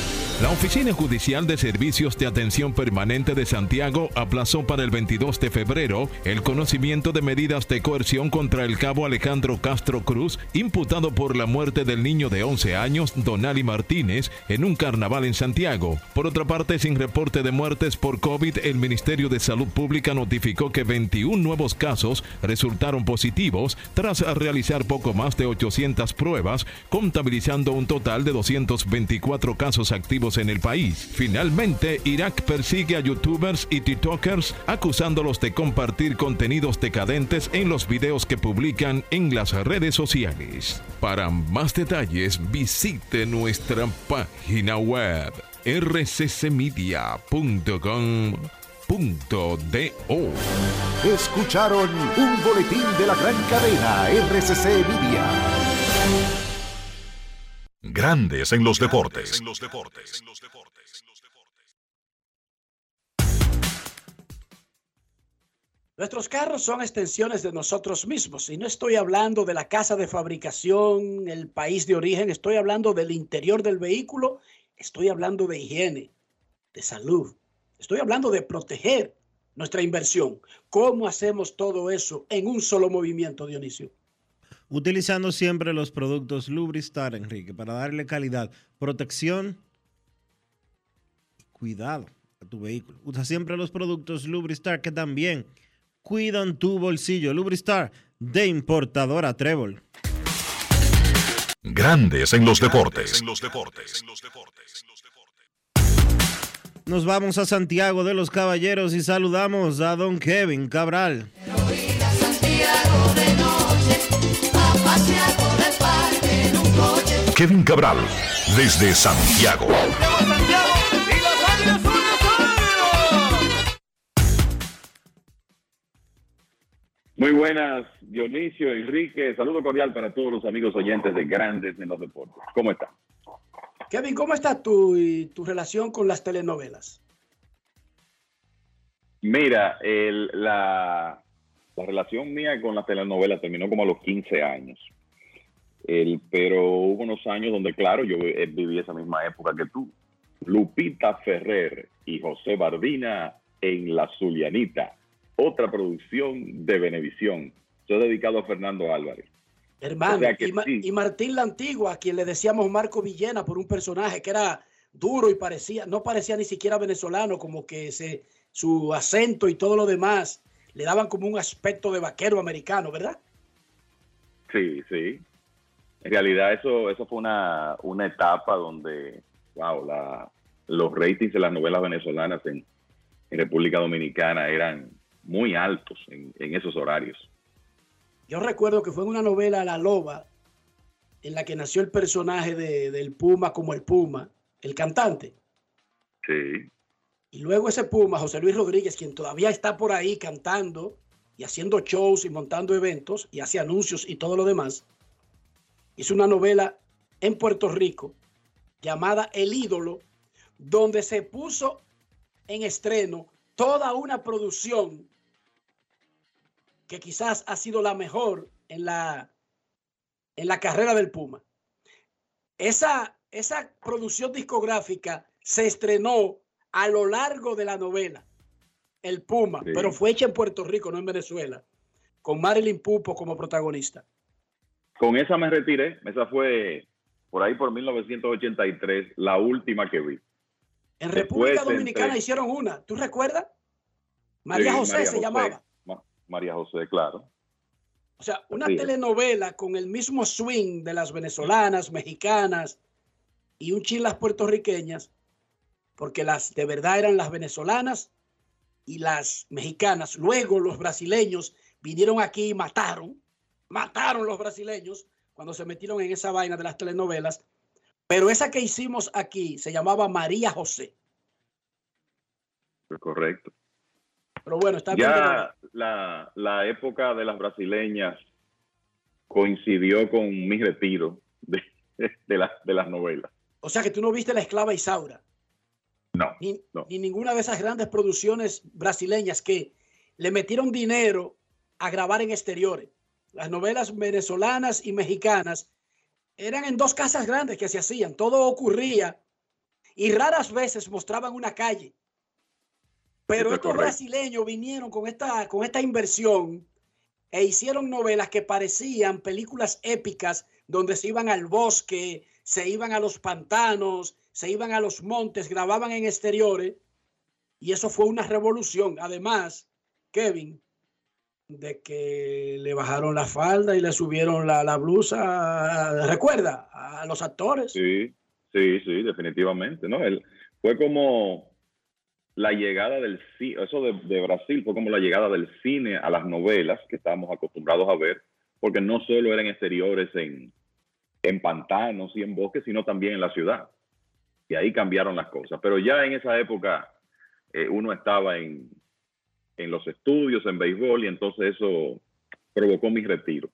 La Oficina Judicial de Servicios de Atención Permanente de Santiago aplazó para el 22 de febrero el conocimiento de medidas de coerción contra el cabo Alejandro Castro Cruz, imputado por la muerte del niño de 11 años, Donali Martínez, en un carnaval en Santiago. Por otra parte, sin reporte de muertes por COVID, el Ministerio de Salud Pública notificó que 21 nuevos casos resultaron positivos tras realizar poco más de 800 pruebas, contabilizando un total de 224 casos activos en el país. Finalmente, Irak persigue a youtubers y tiktokers acusándolos de compartir contenidos decadentes en los videos que publican en las redes sociales. Para más detalles, visite nuestra página web rccmedia.com.do. Escucharon un boletín de la gran cadena RCC Media. Grandes en los deportes. Nuestros carros son extensiones de nosotros mismos y no estoy hablando de la casa de fabricación, el país de origen, estoy hablando del interior del vehículo, estoy hablando de higiene, de salud, estoy hablando de proteger nuestra inversión. ¿Cómo hacemos todo eso en un solo movimiento, Dionisio? Utilizando siempre los productos Lubristar, Enrique, para darle calidad, protección y cuidado a tu vehículo. Usa siempre los productos Lubristar que también cuidan tu bolsillo. Lubristar de importadora Trébol. Grandes en los deportes. Nos vamos a Santiago de los Caballeros y saludamos a don Kevin Cabral. Kevin Cabral, desde Santiago. Muy buenas, Dionisio, Enrique. Saludo cordial para todos los amigos oyentes de Grandes en los Deportes. ¿Cómo están? Kevin, ¿cómo está tu, y tu relación con las telenovelas? Mira, el- la, la relación mía con la telenovela terminó como a los 15 años. El- pero hubo unos años donde, claro, yo eh, viví esa misma época que tú. Lupita Ferrer y José Bardina en La Zulianita, otra producción de Venevisión. Yo dedicado a Fernando Álvarez. Hermano, O sea que y, Ma- sí. y Martín la Antigua, a quien le decíamos Marco Villena por un personaje que era duro y parecía, no parecía ni siquiera venezolano, como que se, su acento y todo lo demás le daban como un aspecto de vaquero americano, ¿verdad? Sí, sí. En realidad eso, eso fue una, una etapa donde, wow, la, los ratings de las novelas venezolanas en, en República Dominicana eran muy altos en, en esos horarios. Yo recuerdo que fue en una novela La Loba, en la que nació el personaje de- del Puma como el Puma, el cantante. Sí. Y luego ese Puma, José Luis Rodríguez, quien todavía está por ahí cantando y haciendo shows y montando eventos y hace anuncios y todo lo demás, hizo una novela en Puerto Rico llamada El ídolo, donde se puso en estreno toda una producción que quizás ha sido la mejor en la, en la carrera del Puma. Esa, esa producción discográfica se estrenó a lo largo de la novela, El Puma, Sí. pero fue hecha en Puerto Rico, no en Venezuela, con Marilyn Pupo como protagonista. Con esa me retiré. Esa fue por ahí por 1983, la última que vi. En República Dominicana hicieron una, ¿tú recuerdas? María Sí, José María se José. llamaba. Ma- María José, claro. O sea, una telenovela con el mismo swing de las venezolanas, mexicanas y un chin las puertorriqueñas, porque las de verdad eran las venezolanas y las mexicanas. Luego los brasileños vinieron aquí y mataron, mataron los brasileños cuando se metieron en esa vaina de las telenovelas. Pero esa que hicimos aquí se llamaba María José. Correcto. Pero bueno, está bien. Ya la, la época de las brasileñas coincidió con mi retiro de, de las novelas. O sea que tú no viste La Esclava Isaura. No, ni, no. ni ninguna de esas grandes producciones brasileñas que le metieron dinero a grabar en exteriores. Las novelas venezolanas y mexicanas eran en dos casas grandes que se hacían, todo ocurría y raras veces mostraban una calle. Pero estos correcto. brasileños vinieron con esta, con esta inversión e hicieron novelas que parecían películas épicas donde se iban al bosque, se iban a los pantanos, se iban a los montes, grababan en exteriores y eso fue una revolución. Además, Kevin, de que le bajaron la falda y le subieron la, la blusa, recuerda, a los actores. Sí, sí, sí, definitivamente. ¿no? Él, fue como la llegada del cine, eso de, de Brasil fue como la llegada del cine a las novelas que estábamos acostumbrados a ver, porque no solo eran exteriores en, en pantanos y en bosques, sino también en la ciudad. Y ahí cambiaron las cosas. Pero ya en esa época eh, uno estaba en, en los estudios, en béisbol, y entonces eso provocó mi retiro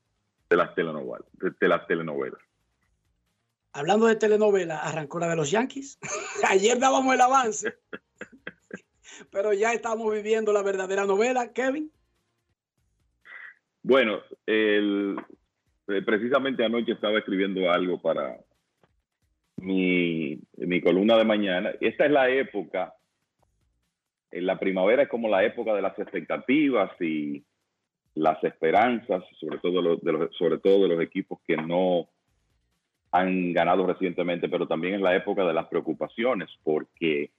de las telenovelas. De, de las telenovelas. Hablando de telenovela, arrancó la de los Yankees. *laughs* Ayer dábamos el avance, *laughs* pero ya estamos viviendo la verdadera novela, Kevin. Bueno, el, eh, precisamente anoche estaba escribiendo algo para mi, mi columna de mañana. Esta es la época, en la primavera es como la época de las expectativas y las esperanzas, sobre todo, de los, sobre todo de los equipos que no han ganado recientemente, pero también es la época de las preocupaciones, porque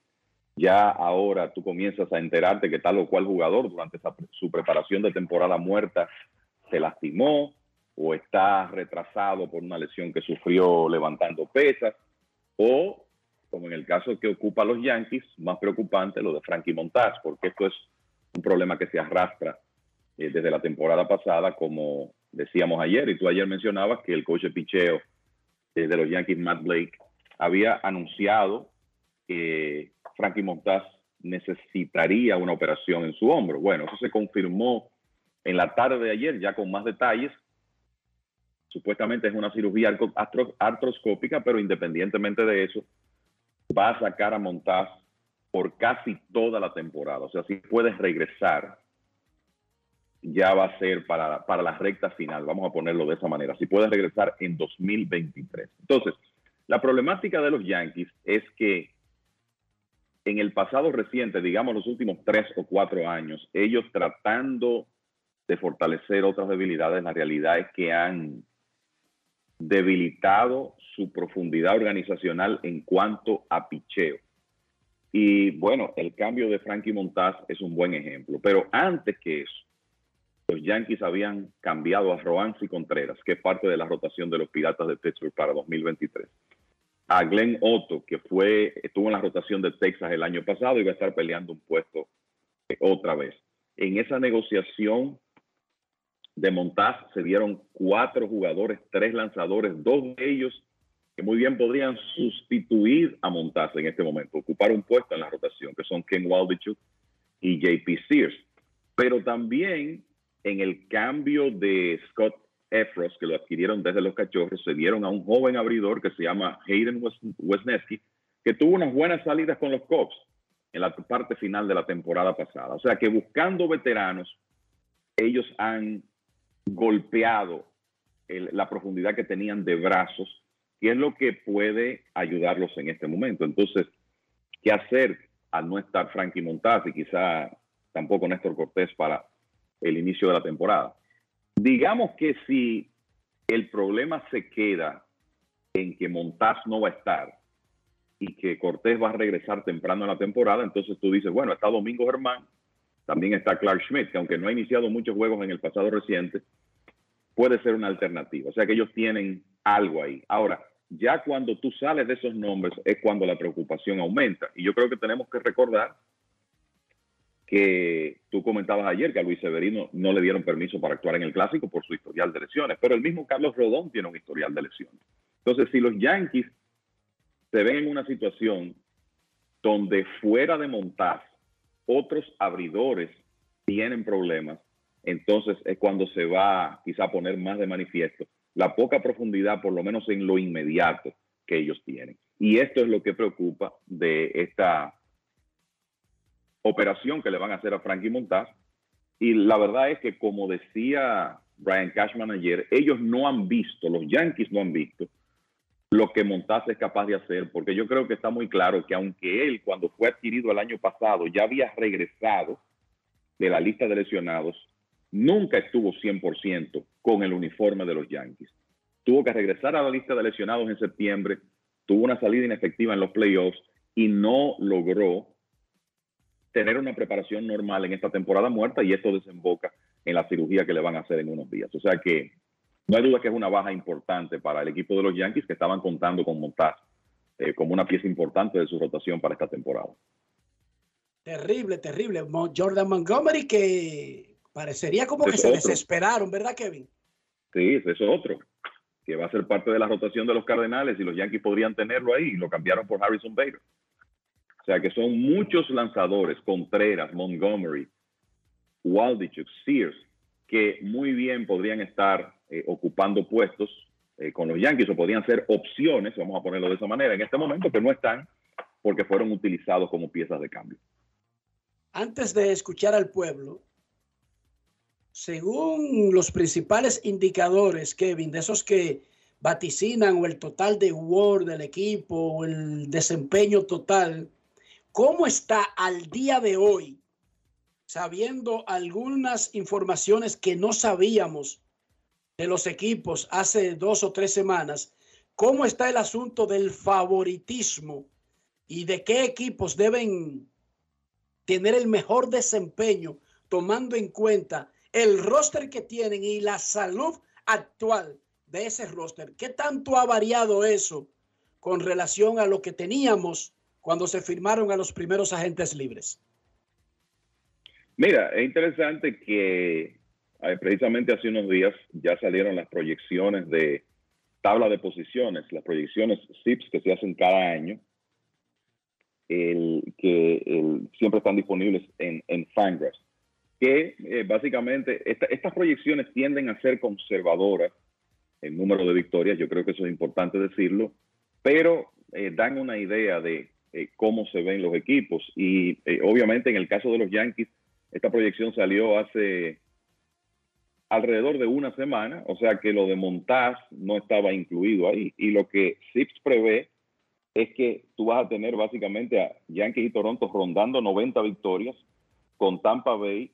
ya ahora tú comienzas a enterarte que tal o cual jugador durante su preparación de temporada muerta se lastimó o está retrasado por una lesión que sufrió levantando pesas, o como en el caso que ocupa a los Yankees, más preocupante lo de Frankie Montaz, porque esto es un problema que se arrastra eh, desde la temporada pasada, como decíamos ayer, y tú ayer mencionabas que el coach de picheo eh, de los Yankees, Matt Blake, había anunciado que Frankie Montaz necesitaría una operación en su hombro. Bueno, eso se confirmó en la tarde de ayer, ya con más detalles. Supuestamente es una cirugía artroscópica, pero independientemente de eso, va a sacar a Montaz por casi toda la temporada. O sea, si puedes regresar, ya va a ser para, para la recta final, vamos a ponerlo de esa manera. Si puedes regresar en 2023. Entonces, la problemática de los Yankees es que en el pasado reciente, digamos los últimos tres o cuatro años, ellos tratando de fortalecer otras debilidades, la realidad es que han debilitado su profundidad organizacional en cuanto a picheo. Y bueno, el cambio de Frankie Montaz es un buen ejemplo. Pero antes que eso, los Yankees habían cambiado a Roansi Contreras, que es parte de la rotación de los Piratas de Pittsburgh para 2023. A Glenn Otto, que fue, estuvo en la rotación de Texas el año pasado y va a estar peleando un puesto eh, otra vez. En esa negociación de Montaz se dieron cuatro jugadores, tres lanzadores, dos de ellos que muy bien podrían sustituir a Montaz en este momento, ocupar un puesto en la rotación, que son Ken Waldichuk y JP Sears. Pero también en el cambio de Scott Efros, que lo adquirieron desde los cachorros, se dieron a un joven abridor que se llama Hayden Wesneski, que tuvo unas buenas salidas con los Cubs en la parte final de la temporada pasada. O sea que buscando veteranos, ellos han golpeado la profundidad que tenían de brazos, y es lo que puede ayudarlos en este momento. Entonces, ¿qué hacer al no estar Frankie Montaz y quizá tampoco Néstor Cortés para el inicio de la temporada? Digamos que si el problema se queda en que Montaz no va a estar y que Cortés va a regresar temprano en la temporada, entonces tú dices, bueno, está Domingo Germán, también está Clark Schmidt, que aunque no ha iniciado muchos juegos en el pasado reciente, puede ser una alternativa. O sea que ellos tienen algo ahí. Ahora, ya cuando tú sales de esos nombres es cuando la preocupación aumenta. Y yo creo que tenemos que recordar que tú comentabas ayer que a Luis Severino no le dieron permiso para actuar en el clásico por su historial de lesiones, pero el mismo Carlos Rodón tiene un historial de lesiones. Entonces, si los Yankees se ven en una situación donde fuera de Montaz otros abridores tienen problemas, entonces es cuando se va quizá a poner más de manifiesto la poca profundidad, por lo menos en lo inmediato que ellos tienen. Y esto es lo que preocupa de esta operación que le van a hacer a Frankie Montaz. Y la verdad es que, como decía Brian Cashman ayer, ellos no han visto, los Yankees no han visto lo que Montaz es capaz de hacer, porque yo creo que está muy claro que aunque él cuando fue adquirido el año pasado ya había regresado de la lista de lesionados, nunca estuvo 100% con el uniforme de los Yankees. Tuvo que regresar a la lista de lesionados en septiembre, tuvo una salida inefectiva en los playoffs y no logró tener una preparación normal en esta temporada muerta y esto desemboca en la cirugía que le van a hacer en unos días. O sea que no hay duda que es una baja importante para el equipo de los Yankees que estaban contando con Montaz eh, como una pieza importante de su rotación para esta temporada. Terrible, terrible. Jordan Montgomery que parecería como que se desesperaron, ¿verdad, Kevin? Sí, ese es otro, que va a ser parte de la rotación de los Cardenales y los Yankees podrían tenerlo ahí y lo cambiaron por Harrison Bader. O sea que son muchos lanzadores, Contreras, Montgomery, Waldichuk, Sears, que muy bien podrían estar eh, ocupando puestos eh, con los Yankees o podrían ser opciones, vamos a ponerlo de esa manera, en este momento, que no están porque fueron utilizados como piezas de cambio. Antes de escuchar al pueblo, según los principales indicadores, Kevin, de esos que vaticinan o el total de Word del equipo o el desempeño total, ¿cómo está al día de hoy? Sabiendo algunas informaciones que no sabíamos de los equipos hace dos o tres semanas, ¿cómo está el asunto del favoritismo y de qué equipos deben tener el mejor desempeño tomando en cuenta el roster que tienen y la salud actual de ese roster. ¿Qué tanto ha variado eso con relación a lo que teníamos cuando se firmaron a los primeros agentes libres? Mira, es interesante que eh, precisamente hace unos días ya salieron las proyecciones de tabla de posiciones, las proyecciones SIPS que se hacen cada año, que siempre están disponibles en, en Fangraphs, que eh, básicamente estas proyecciones tienden a ser conservadoras en número de victorias, yo creo que eso es importante decirlo, pero eh, dan una idea de cómo se ven los equipos y obviamente en el caso de los Yankees, esta proyección salió hace alrededor de una semana, o sea que lo de Montaz no estaba incluido ahí. Y lo que Sips prevé es que tú vas a tener básicamente a Yankees y Toronto rondando 90 victorias, con Tampa Bay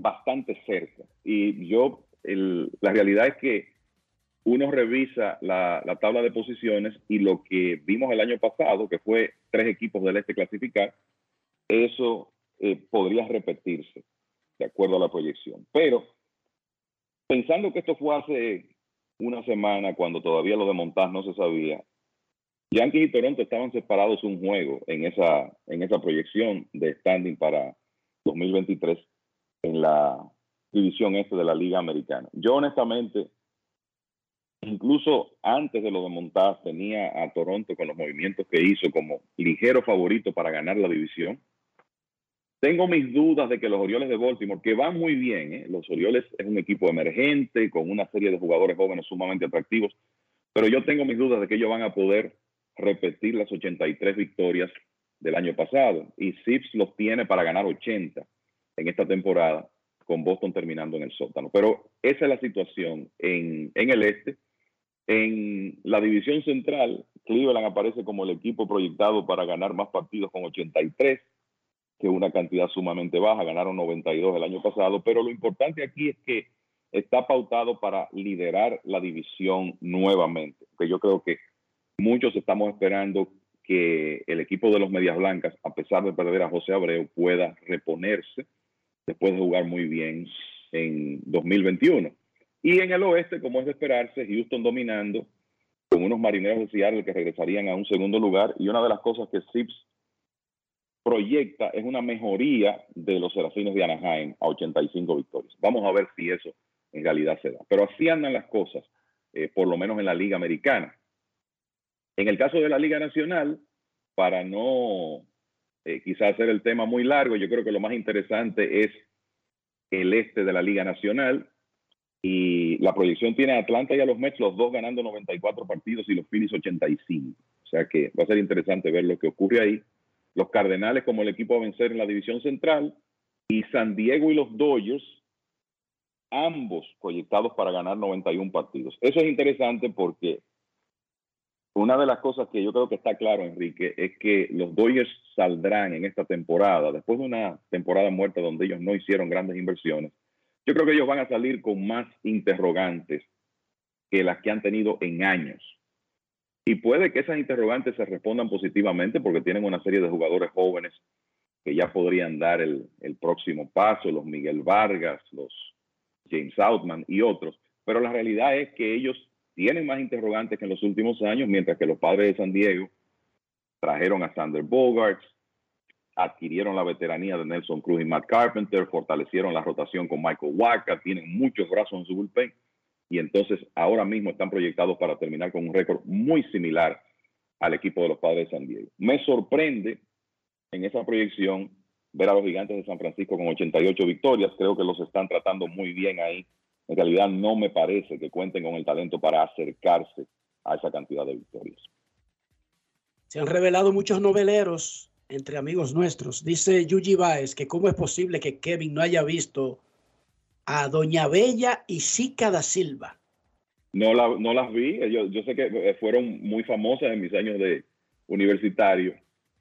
bastante cerca. Y yo, la realidad es que uno revisa la, la tabla de posiciones y lo que vimos el año pasado, que fue tres equipos del este clasificar, eso eh, podría repetirse de acuerdo a la proyección. Pero pensando que esto fue hace una semana, cuando todavía lo de Montaz no se sabía, Yankees y Toronto estaban separados un juego en esa, en esa proyección de standing para 2023 en la división este de la Liga Americana. Yo honestamente, incluso antes de lo de Montaz, tenía a Toronto con los movimientos que hizo como ligero favorito para ganar la división. Tengo mis dudas de que los Orioles de Baltimore, que van muy bien, ¿eh? los Orioles es un equipo emergente con una serie de jugadores jóvenes sumamente atractivos, pero yo tengo mis dudas de que ellos van a poder repetir las 83 victorias del año pasado. Y Sips los tiene para ganar 80 en esta temporada, con Boston terminando en el sótano. Pero esa es la situación en, en el este. En la división central, Cleveland aparece como el equipo proyectado para ganar más partidos con 83 que una cantidad sumamente baja, ganaron 92 el año pasado, pero lo importante aquí es que está pautado para liderar la división nuevamente, que yo creo que muchos estamos esperando que el equipo de los Medias Blancas, a pesar de perder a José Abreu, pueda reponerse después de jugar muy bien en 2021. Y en el oeste, como es de esperarse, Houston dominando con unos marineros de Seattle que regresarían a un segundo lugar. Y una de las cosas que Sips proyecta es una mejoría de los Serafines de Anaheim a 85 victorias. Vamos a ver si eso en realidad se da. Pero así andan las cosas, eh, por lo menos en la Liga Americana. En el caso de la Liga Nacional, para no eh, quizás hacer el tema muy largo, yo creo que lo más interesante es el este de la Liga Nacional. Y la proyección tiene a Atlanta y a los Mets, los dos ganando 94 partidos y los Phillies 85. O sea que va a ser interesante ver lo que ocurre ahí los Cardenales como el equipo a vencer en la división central y San Diego y los Dodgers, ambos proyectados para ganar 91 partidos. Eso es interesante porque una de las cosas que yo creo que está claro, Enrique, es que los Dodgers saldrán en esta temporada, después de una temporada muerta donde ellos no hicieron grandes inversiones, yo creo que ellos van a salir con más interrogantes que las que han tenido en años. Y puede que esas interrogantes se respondan positivamente porque tienen una serie de jugadores jóvenes que ya podrían dar el, próximo paso, los Miguel Vargas, los James Outman y otros. Pero la realidad es que ellos tienen más interrogantes que en los últimos años, mientras que los padres de San Diego trajeron a Sander Bogarts, adquirieron la veteranía de Nelson Cruz y Matt Carpenter, fortalecieron la rotación con Michael Waka, tienen muchos brazos en su bullpen y entonces ahora mismo están proyectados para terminar con un récord muy similar al equipo de los Padres de San Diego. Me sorprende en esa proyección ver a los gigantes de San Francisco con 88 victorias. Creo que los están tratando muy bien ahí. En realidad no me parece que cuenten con el talento para acercarse a esa cantidad de victorias. Se han revelado muchos noveleros entre amigos nuestros. Dice Yuji Baez que cómo es posible que Kevin no haya visto a Doña Bella y Sica da Silva. No, la, no las vi, yo, yo sé que eh, fueron muy famosas en mis años de universitario,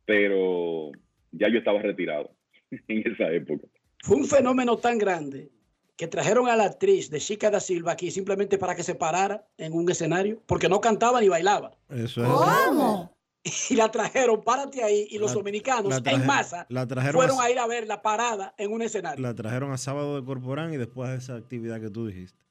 pero ya yo estaba retirado *laughs* en esa época. Fue un fenómeno tan grande que trajeron a la actriz de Chica da Silva aquí simplemente para que se parara en un escenario, porque no cantaba ni bailaba. Eso es. ¿Cómo? y la trajeron, párate ahí, y los dominicanos en masa fueron a, ir a ver la parada en un escenario. La trajeron a sábado de Corporán y después de esa actividad que tú dijiste.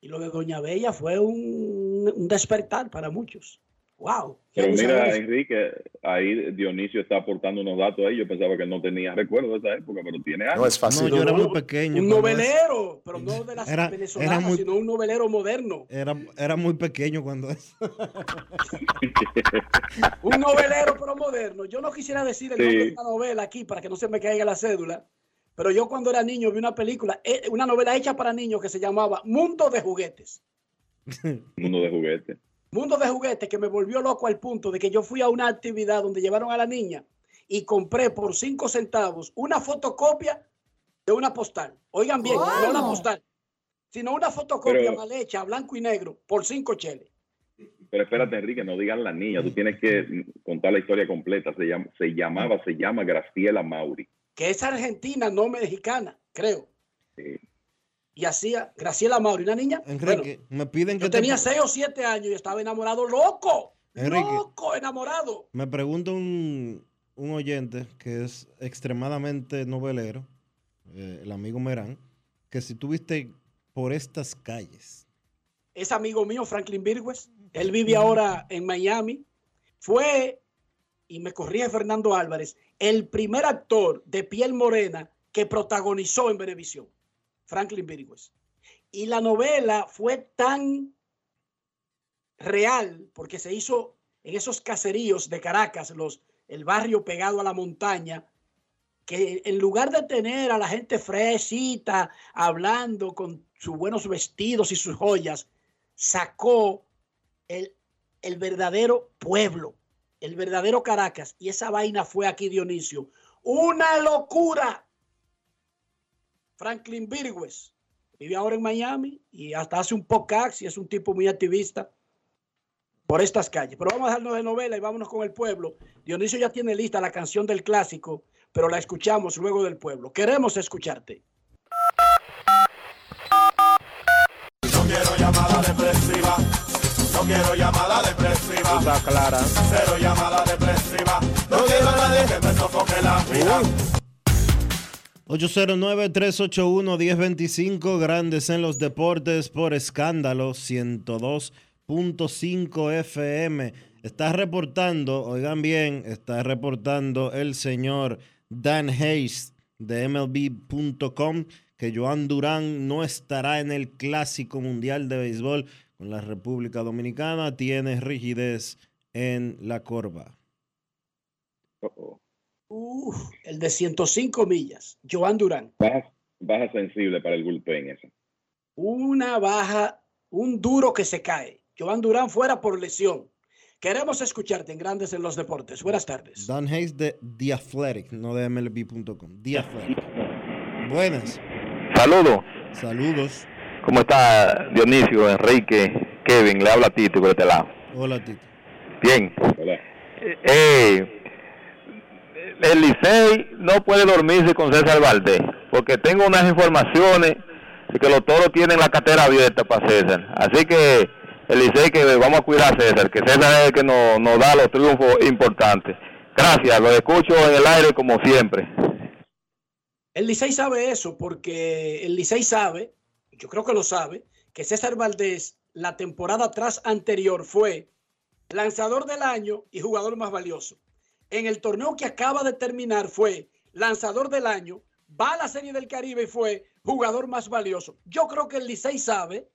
Y lo de Doña Bella fue un despertar para muchos. Wow. Pero mira, Enrique, ahí Dionisio está aportando unos datos ahí. Yo pensaba que no tenía recuerdo de esa época, pero tiene algo. No es fácil. No, yo era muy pequeño. Un novelero, pero no de las venezolanas, sino un novelero moderno. Era, era muy pequeño cuando eso. *laughs* un novelero, pero moderno. Yo no quisiera decir el nombre de una novela aquí para que no se me caiga la cédula. Pero yo cuando era niño vi una película, eh, una novela hecha para niños que se llamaba Mundo de Juguetes. Mundo de Juguetes. Mundo de juguetes que me volvió loco al punto de que yo fui a una actividad donde llevaron a la niña y compré por cinco centavos una fotocopia de una postal. Oigan bien, no una postal, sino una fotocopia mal hecha, blanco y negro, por cinco cheles. Pero espérate, Enrique, no digan la niña, tú tienes que contar la historia completa. Se, se llamaba, se llama Graciela Mauri. Que es argentina, no mexicana, creo. Y hacía Graciela Mauri, una niña. Enrique, me piden que yo tenía 6 o 7 años y estaba enamorado, loco. loco, enamorado. Me pregunta un, un oyente que es extremadamente novelero, eh, el amigo Merán, que si tuviste por estas calles. Es amigo mío, Franklin Virgües. Él vive ahora en Miami. Fue, y me corrige Fernando Álvarez, el primer actor de piel morena que protagonizó en Venevisión, Franklin Virgües. Y la novela fue tan real porque se hizo en esos caseríos de Caracas, los, el barrio pegado a la montaña, que en lugar de tener a la gente fresita hablando con sus buenos vestidos y sus joyas, sacó el, el verdadero pueblo, el verdadero Caracas. Y esa vaina fue aquí, Dionisio. Una locura. Franklin Virgües vive ahora en Miami y hasta hace un podcast y es un tipo muy activista por estas calles. Pero vamos a darnos de novela y vámonos con el pueblo. Dionisio ya tiene lista la canción del clásico, pero la escuchamos luego del pueblo. Queremos escucharte. No quiero llamada depresiva. No quiero llamada depresiva. Está clara. Cero llamada depresiva. No quiero a nadie que me sofoque la vida. 809-381-1025, grandes en los deportes por escándalo 102.5 FM. Está reportando, oigan bien, está reportando el señor Dan Hayes de MLB.com que Joan Durán no estará en el Clásico Mundial de Béisbol con la República Dominicana. Tiene rigidez en la corva. Uf, el de 105 millas, Joan Durán. Baja, baja sensible para el bullpen esa. Una baja, un duro que se cae. Joan Durán fuera por lesión. Queremos escucharte en Grandes en los Deportes. Buenas tardes. Dan Hayes de The Athletic, no de MLB.com. The Athletic. Buenas. Saludos. Saludos. ¿Cómo está Dionisio, Enrique, Kevin? Le habla a Tito por este lado. Hola, Tito. Bien. Eh, el Licey no puede dormirse con César Valdés, porque tengo unas informaciones de que los toros tienen la cartera abierta para César. Así que el Licey que vamos a cuidar a César, que César es el que nos, da los triunfos importantes. Gracias, lo escucho en el aire como siempre. El Licey sabe eso porque el Licey sabe, yo creo que lo sabe, que César Valdés la temporada tras anterior fue lanzador del año y jugador más valioso. En el torneo que acaba de terminar fue lanzador del año, va a la Serie del Caribe y fue jugador más valioso. Yo creo que el Licey sabe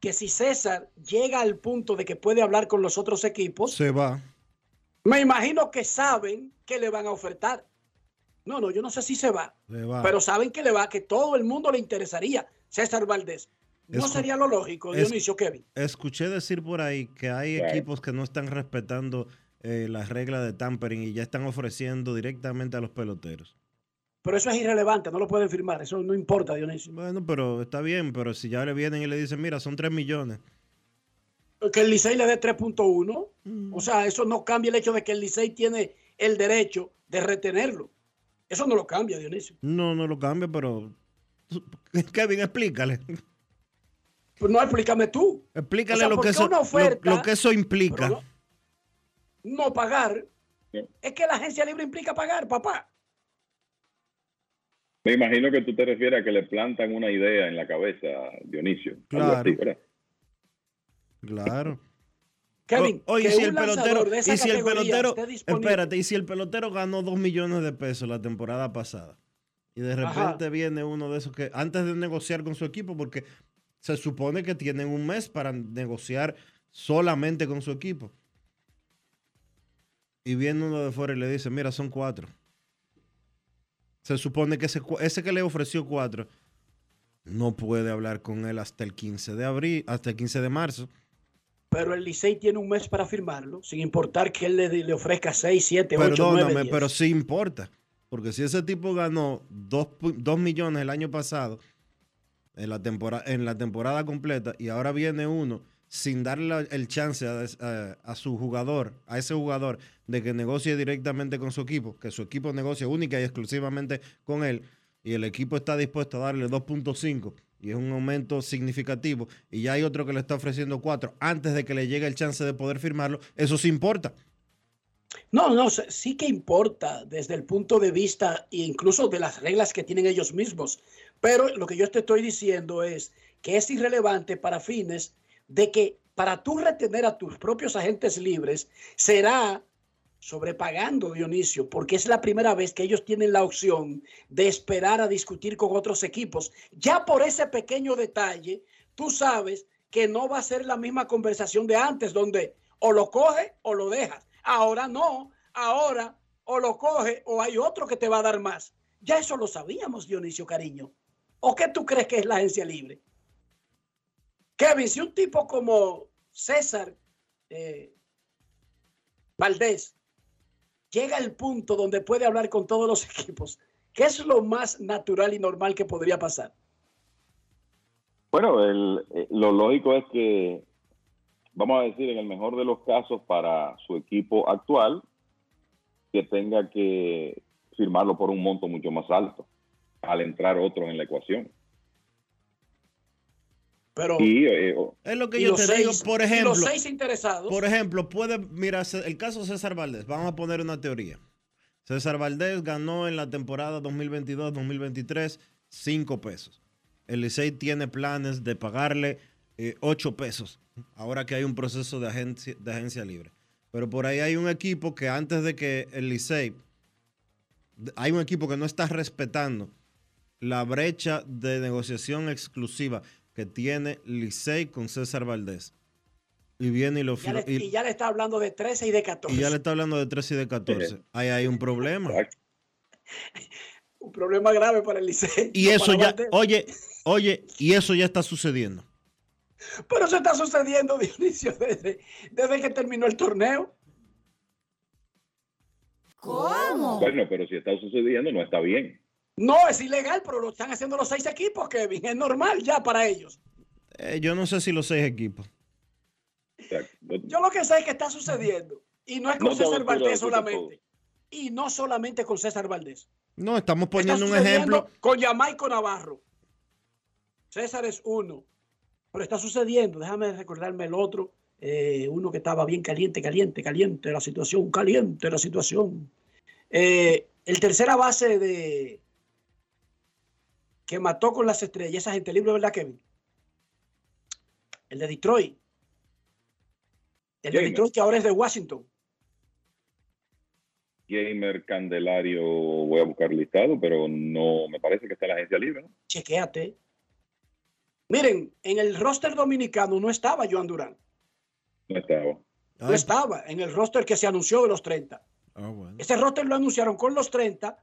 que si César llega al punto de que puede hablar con los otros equipos, se va. Me imagino que saben que le van a ofertar. No, no, yo no sé si se va, se va. pero saben que le va, que todo el mundo le interesaría César Valdés. ¿No Escu sería lo lógico, es- Dionisio Kevin? Escuché decir por ahí que hay equipos que no están respetando eh, las reglas de tampering y ya están ofreciendo directamente a los peloteros. Pero eso es irrelevante, no lo pueden firmar, eso no importa, Dionisio. Bueno, pero está bien, pero si ya le vienen y le dicen, mira, son 3 millones. Que el Licey le dé 3.1, Mm. o sea, eso no cambia el hecho de que el Licey tiene el derecho de retenerlo. Eso no lo cambia, Dionisio. No, no lo cambia, pero... *laughs* Kevin, explícale. Pues no, explícame tú. Explícale O sea, lo, ¿por que eso, lo- que eso implica. No pagar. Es que la agencia libre implica pagar, papá. Me imagino que tú te refieres a que le plantan una idea en la cabeza, Dionisio. Claro. Claro. Kevin, O- oye, que si un el pelotero, lanzador de esa y si el pelotero, espérate, y si el pelotero ganó 2 millones de pesos la temporada pasada y de Ajá. repente viene uno de esos que antes de negociar con su equipo, porque se supone que tienen un mes para negociar solamente con su equipo. Y viene uno de fuera y le dice, mira, son cuatro. Se supone que ese, ese que le ofreció cuatro no puede hablar con él hasta el 15 de abril, hasta el 15 de marzo. Pero el Licey tiene un mes para firmarlo, sin importar que él le, le ofrezca 6, 7, 8, 9, Perdóname, 10. pero sí importa. Porque si ese tipo ganó 2 millones el año pasado, en la, temporada, en la temporada completa, y ahora viene uno sin darle el chance a, su jugador, a ese jugador, de que negocie directamente con su equipo, que su equipo negocie única y exclusivamente con él, y el equipo está dispuesto a darle 2.5 y es un aumento significativo y ya hay otro que le está ofreciendo 4 antes de que le llegue el chance de poder firmarlo, eso sí importa. No, no, sí que importa desde el punto de vista incluso de las reglas que tienen ellos mismos. Pero lo que yo te estoy diciendo es que es irrelevante para fines de que para tú retener a tus propios agentes libres será sobrepagando, Dionisio, porque es la primera vez que ellos tienen la opción de esperar a discutir con otros equipos. Ya por ese pequeño detalle, tú sabes que no va a ser la misma conversación de antes, donde o lo coge o lo dejas. Ahora no, ahora o lo coge o hay otro que te va a dar más. Ya eso lo sabíamos, Dionisio Cariño. ¿O qué tú crees que es la agencia libre? Kevin, si un tipo como César eh, Valdés llega al punto donde puede hablar con todos los *laughs* equipos, ¿qué es lo más natural y normal que podría pasar? Bueno, eh, lo lógico es que vamos a decir, en el mejor de los casos para su equipo actual, que tenga que firmarlo por un monto mucho más alto al entrar otro en la ecuación. Pero eh, es lo que yo te digo, por ejemplo. Los seis interesados. Por ejemplo, puede, mira, el caso César Valdés, vamos a poner una teoría. César Valdés ganó en la temporada 2022-2023 5 pesos. El Licey tiene planes de pagarle eh, 8 pesos ahora que hay un proceso de agencia, de agencia libre. Pero por ahí hay un equipo que antes de que el Licey, hay un equipo que no está respetando la brecha de negociación exclusiva que tiene Licey con César Valdés. Y viene y lo ya y, ya le está hablando de 13 y de 14. Y ya le está hablando de 13 y de 14. Ahí hay un problema. *laughs* un problema grave para el Licey. Y eso ya, oye, *laughs* oye, y eso ya está sucediendo. Pero eso está sucediendo, *laughs* Dionisio, desde, desde que terminó el torneo. ¿Cómo? Bueno, pero si está sucediendo, no está bien. No, es ilegal, pero lo están haciendo los seis equipos, Kevin. Es normal ya para ellos. Eh, yo no sé si los seis equipos. Yo lo que sé es que está sucediendo. Y no es con César Valdés solamente. Y no solamente con César Valdés. No, estamos poniendo un ejemplo. Con Yamaico Navarro. César es uno. Pero está sucediendo, déjame recordarme el otro, eh, uno que estaba bien caliente, caliente, caliente, la situación, caliente, la situación. Eh, el tercera base de que mató con las estrellas, esa gente libre, ¿verdad, Kevin? El de Detroit. El de Detroit que ahora es de Washington. Gamer Candelario, voy a buscar listado, pero no me parece que está en la agencia libre. ¿no? Chequéate. Miren, en el roster dominicano no estaba Joan Durán. No estaba. No estaba en el roster que se anunció de los 30. Ah, Ese roster lo anunciaron con los 30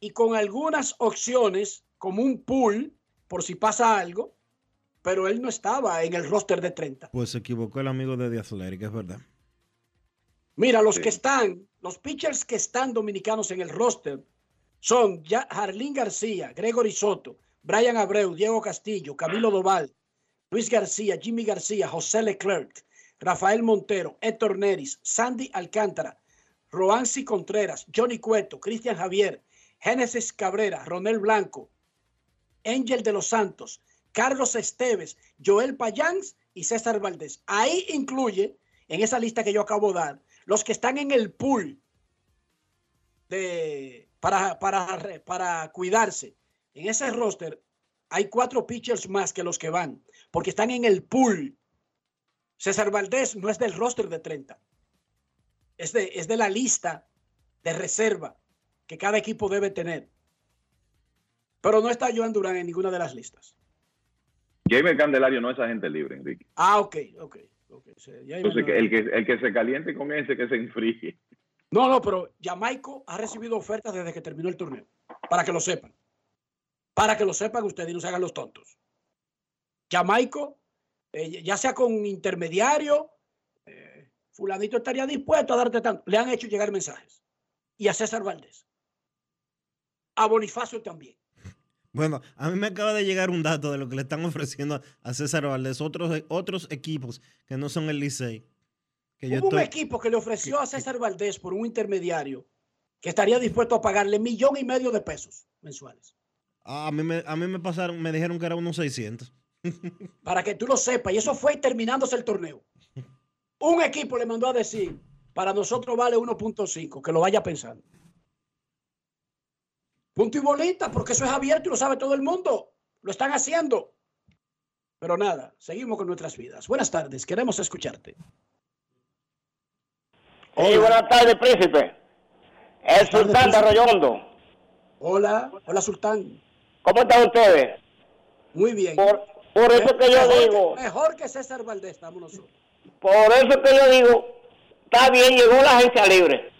y con algunas opciones como un pool por si pasa algo, pero él no estaba en el roster de 30. Pues se equivocó el amigo de The Athletic, es verdad. Mira, los que están, los pitchers que están dominicanos en el roster son Jarlín García, Gregory Soto, Brian Abreu, Diego Castillo, Camilo Doval, Luis García, Jimmy García, José Leclerc, Rafael Montero, Héctor Neris, Sandy Alcántara, Roansi Contreras, Johnny Cueto, Cristian Javier, Génesis Cabrera, Ronel Blanco, Ángel de los Santos, Carlos Esteves, Joel Payans y César Valdés. Ahí incluye, en esa lista que yo acabo de dar, los que están en el pool de, para, para, para cuidarse en ese roster hay cuatro pitchers más que los que van, porque están en el pool. César Valdés no es del roster de 30. Es de, es de la lista de reserva que cada equipo debe tener. Pero no está Joan Durán en ninguna de las listas. Jaime Candelario no es agente libre, Enrique. Ah, ok, ok. Entonces, el, que, el que se caliente con ese, que se enfríe. No, no, pero Jamaico ha recibido ofertas desde que terminó el torneo, para que lo sepan para que lo sepan ustedes y no se hagan los tontos. Jamaico, eh, ya sea con intermediario, eh, fulanito estaría dispuesto a darte tanto. Le han hecho llegar mensajes. Y a César Valdés. A Bonifacio también. Bueno, a mí me acaba de llegar un dato de lo que le están ofreciendo a César Valdés, otros, otros equipos que no son el Licey. Que Hubo un equipo que le ofreció a César Valdés por un intermediario que estaría dispuesto a pagarle millón y medio de pesos mensuales. A mí me, a mí me pasaron, me dijeron que era unos 600. *laughs* Para que tú lo sepas, y eso fue terminándose el torneo. Un equipo le mandó a decir, para nosotros vale 1.5, que lo vaya pensando. Punto y bolita, porque eso es abierto y lo sabe todo el mundo. Lo están haciendo. Pero nada, seguimos con nuestras vidas. Buenas tardes, queremos escucharte. Sí, buenas tardes, príncipe. El sultán de Arroyo Hondo. Hola, hola sultán. ¿Cómo están ustedes? Muy bien. Por, por eso que yo digo, mejor que César Valdés, estamos nosotros. por eso que yo digo, está bien, llegó la agencia libre.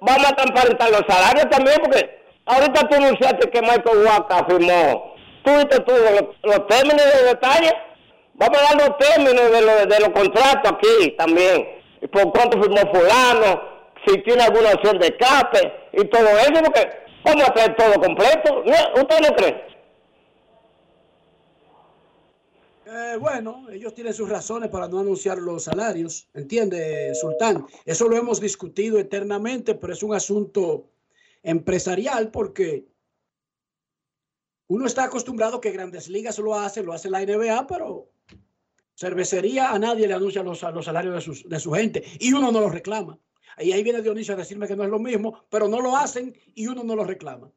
Vamos a transparentar los salarios también, porque ahorita tú anunciaste que Michael Waka firmó. Tú viste tú los, términos de detalle. Vamos a dar los términos de, los- de los contratos aquí también. Por cuánto firmó fulano, si tiene alguna opción de escape y todo eso, porque a hacer todo completo. ¿Usted no cree? Eh, bueno, ellos tienen sus razones para no anunciar los salarios, ¿entiende, Sultán? Eso lo hemos discutido eternamente, pero es un asunto empresarial porque uno está acostumbrado que Grandes Ligas lo hace, lo hace la NBA, pero cervecería a nadie le anuncia los, los salarios de, sus- de su gente y uno no los reclama. Y ahí viene Dionisio a decirme que no es lo mismo, pero no lo hacen y uno no lo reclama.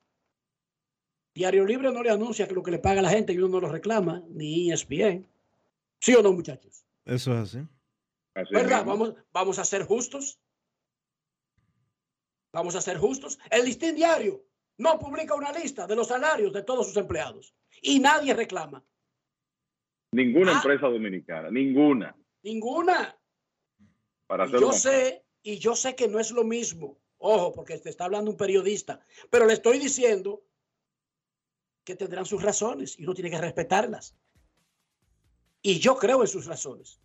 Diario Libre no le anuncia que lo que le paga la gente y uno no lo reclama, ni ESPN. ¿Sí o no, muchachos? Eso es así. ¿Verdad? Vamos, vamos a ser justos. Vamos a ser justos. El listín diario no publica una lista de los salarios de todos sus empleados y nadie reclama. Ninguna Ah. empresa dominicana, ninguna. Ninguna. Para Y hacerlo yo más sé, y yo sé que no es lo mismo. Ojo, porque te está hablando un periodista, pero le estoy diciendo que tendrán sus razones y uno tiene que respetarlas. Y yo creo en sus razones.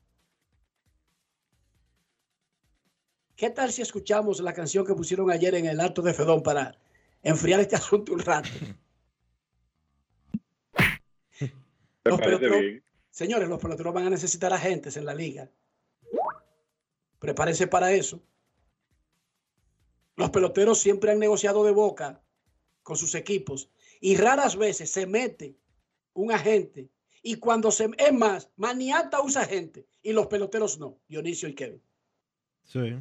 ¿Qué tal si escuchamos la canción que pusieron ayer en el Alto de Fedón para enfriar este *laughs* asunto un rato? ¿Te Los peloteros- bien? Señores, los peloteros van a necesitar agentes en la liga. Prepárense para eso. Los peloteros siempre han negociado de boca con sus equipos y raras veces se mete un agente y cuando se... Es más, Maniata usa agente y los peloteros no, Dionisio y Kevin. Sí.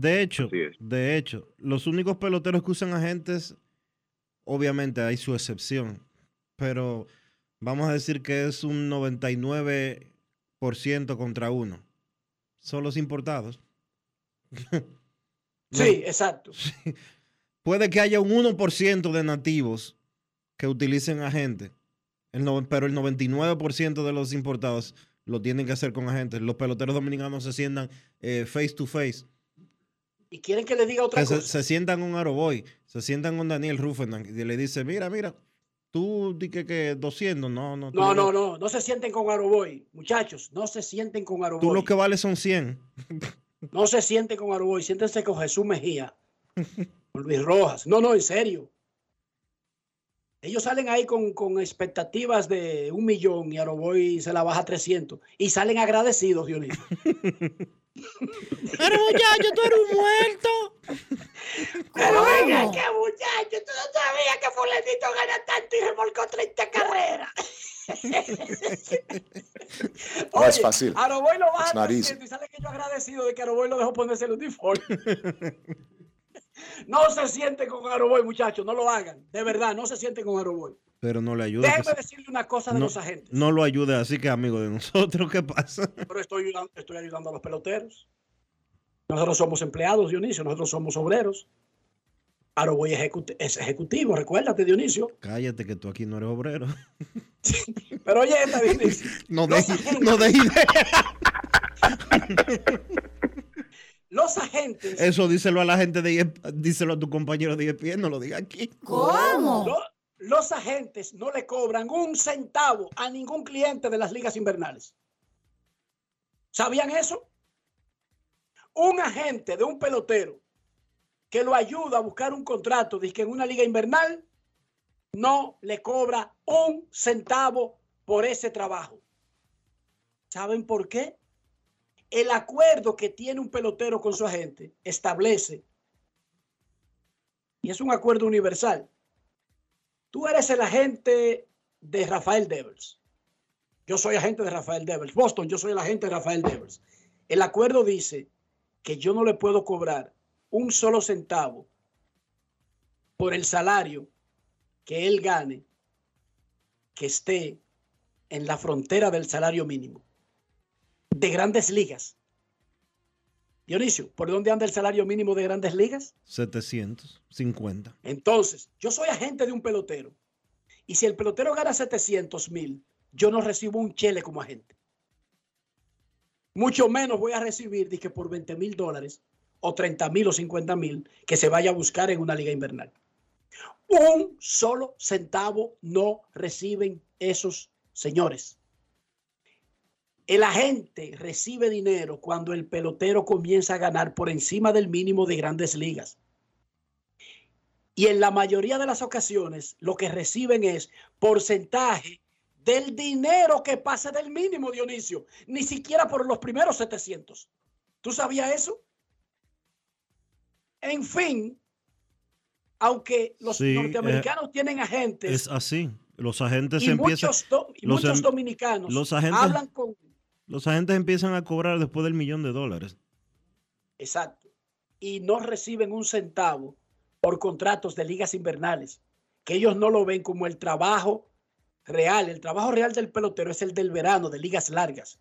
De hecho, de hecho, los únicos peloteros que usan agentes, obviamente hay su excepción, pero vamos a decir que es un 99% contra uno. Son los importados. Sí, *laughs* exacto. Puede que haya un 1% de nativos que utilicen agentes, no- pero el 99% de los importados lo tienen que hacer con agentes. Los peloteros dominicanos se sientan eh, face to face. Y quieren que les diga otra se, cosa. se sientan con Aroboy, se sientan con Daniel Ruffendan y le dice, mira, mira, tú di que, que 200, no, no. tú No, no, que- no, no se sienten con Aroboy. Muchachos, no se sienten con Tú Aroboy. lo que vale son 100. No se sienten con Aroboy, siéntense con Jesús Mejía, *laughs* con Luis Rojas. No, no, en serio. Ellos salen ahí con, con expectativas de un millón y Aroboy se la baja a 300 y salen agradecidos, Dionisio. *laughs* Pero muchacho, tú eres un muerto. *laughs* Pero venga, qué muchacho, tú no sabías que Fulanito gana tanto y remolcó 30 carreras. *laughs* No es fácil. Aroboy lo baja Es a nariz. 300 y sale que yo agradecido de que Aroboy lo dejó ponerse el uniforme. No se sienten con Aroboy, muchachos, no lo hagan. De verdad, no se sienten con Aroboy. Pero no le ayuda. Déjeme que se- decirle una cosa de no, los agentes, no lo ayude, así que amigo de nosotros, ¿qué pasa? pero estoy ayudando, estoy ayudando a los peloteros. Nosotros somos empleados, Dionisio, nosotros somos obreros. Aroboy ejecut- es ejecutivo, recuérdate, Dionisio. Cállate que tú aquí no eres obrero. *laughs* Pero oye, esta Dionisio. *laughs* No *laughs* de, no de idea. Los agentes. Eso díselo a la gente de ESP díselo a tu compañero de ESPN, no lo diga aquí. Lo- los agentes no le cobran un centavo a ningún cliente de las ligas invernales. ¿Sabían eso? Un agente de un pelotero que lo ayuda a buscar un contrato de que en una liga invernal no le cobra un centavo por ese trabajo. ¿Saben por qué? El acuerdo que tiene un pelotero con su agente establece, y es un acuerdo universal, Tú eres el agente de Rafael Devers. Yo soy agente de Rafael Devers. Boston, yo soy el agente de Rafael Devers. El acuerdo dice que yo no le puedo cobrar un solo centavo por el salario que él gane que esté en la frontera del salario mínimo de grandes ligas. Dionisio, ¿por dónde anda el salario mínimo de grandes ligas? 750. Entonces, yo soy agente de un pelotero. Y si el pelotero gana 700 mil, yo no recibo un chele como agente. Mucho menos voy a recibir dije, por 20 mil dólares o 30 mil o 50 mil que se vaya a buscar en una liga invernal. Un solo centavo no reciben esos señores. El agente recibe dinero cuando el pelotero comienza a ganar por encima del mínimo de grandes ligas. Y en la mayoría de las ocasiones lo que reciben es porcentaje del dinero que pase del mínimo, Dionisio. Ni siquiera por los primeros 700. ¿Tú sabías eso? En fin, aunque los norteamericanos tienen agentes. Es así. Los agentes y empiezan. Muchos y muchos dominicanos los agentes, hablan con los agentes empiezan a cobrar después del millón de dólares. Exacto. Y no reciben un centavo por contratos de ligas invernales, que ellos no lo ven como el trabajo real. El trabajo real del pelotero es el del verano, de ligas largas.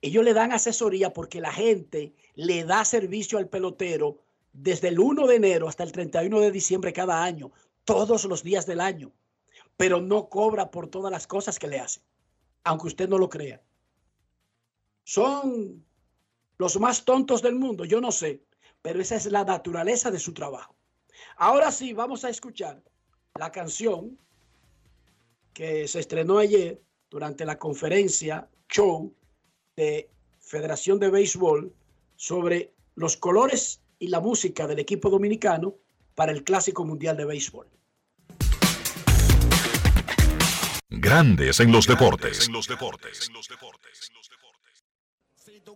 Ellos le dan asesoría porque la gente le da servicio al pelotero desde el 1 de enero hasta el 31 de diciembre cada año, todos los días del año, pero no cobra por todas las cosas que le hace, aunque usted no lo crea son los más tontos del mundo, yo no sé, pero esa es la naturaleza de su trabajo. Ahora sí, vamos a escuchar la canción que se estrenó ayer durante la conferencia show de Federación de Béisbol sobre los colores y la música del equipo dominicano para el Clásico Mundial de Béisbol. Grandes en los deportes. En los deportes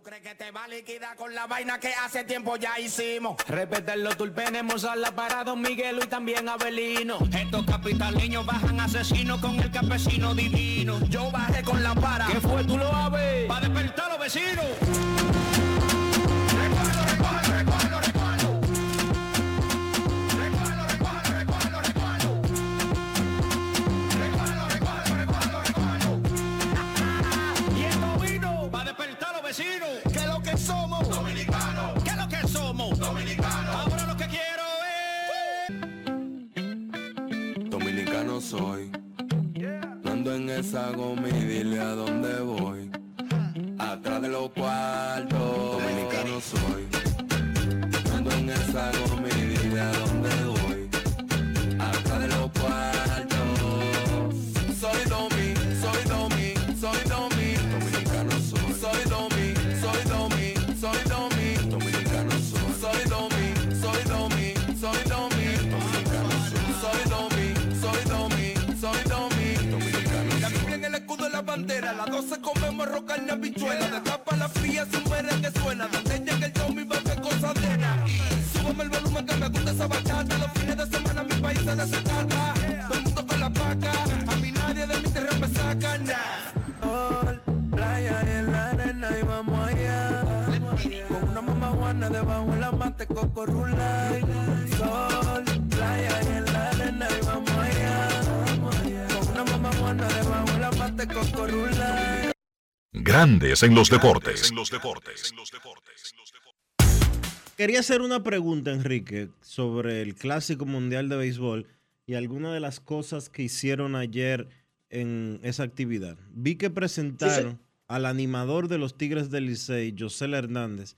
crees que te va a liquidar con la vaina que hace tiempo ya hicimos. Respetar los tulpenemos a la parada Miguelo y también Abelino. Estos capitaleños bajan asesinos con el campesino divino. Yo bajé con la para. ¿Qué fue? ¿Tú lo aves? Para despertar a los vecinos. Ando en esa goma y dile a dónde voy. Atrás de los cuartos, dominicano soy. La bandera, las 12 comemos arroz, carne, habichuela. De tapa la fría, su que suena. Donde llega el Domi, va a cosa nena. Súbame el volumen que me gusta esa bachata. Los fines de semana mi país se desacata. Todo el mundo con la paca. A mí nadie de mi terreno me saca. Sol, playa en la arena y vamos allá. Con una mamá juana debajo de la mate coco rula. Sol, playa y en la arena y vamos allá. Con una mamá juana debajo Grandes en los deportes. En los deportes. Quería hacer una pregunta, Enrique, sobre el Clásico Mundial de Béisbol y algunas de las cosas que hicieron ayer en esa actividad. Vi que presentaron al animador de los Tigres del Licey, José Hernández,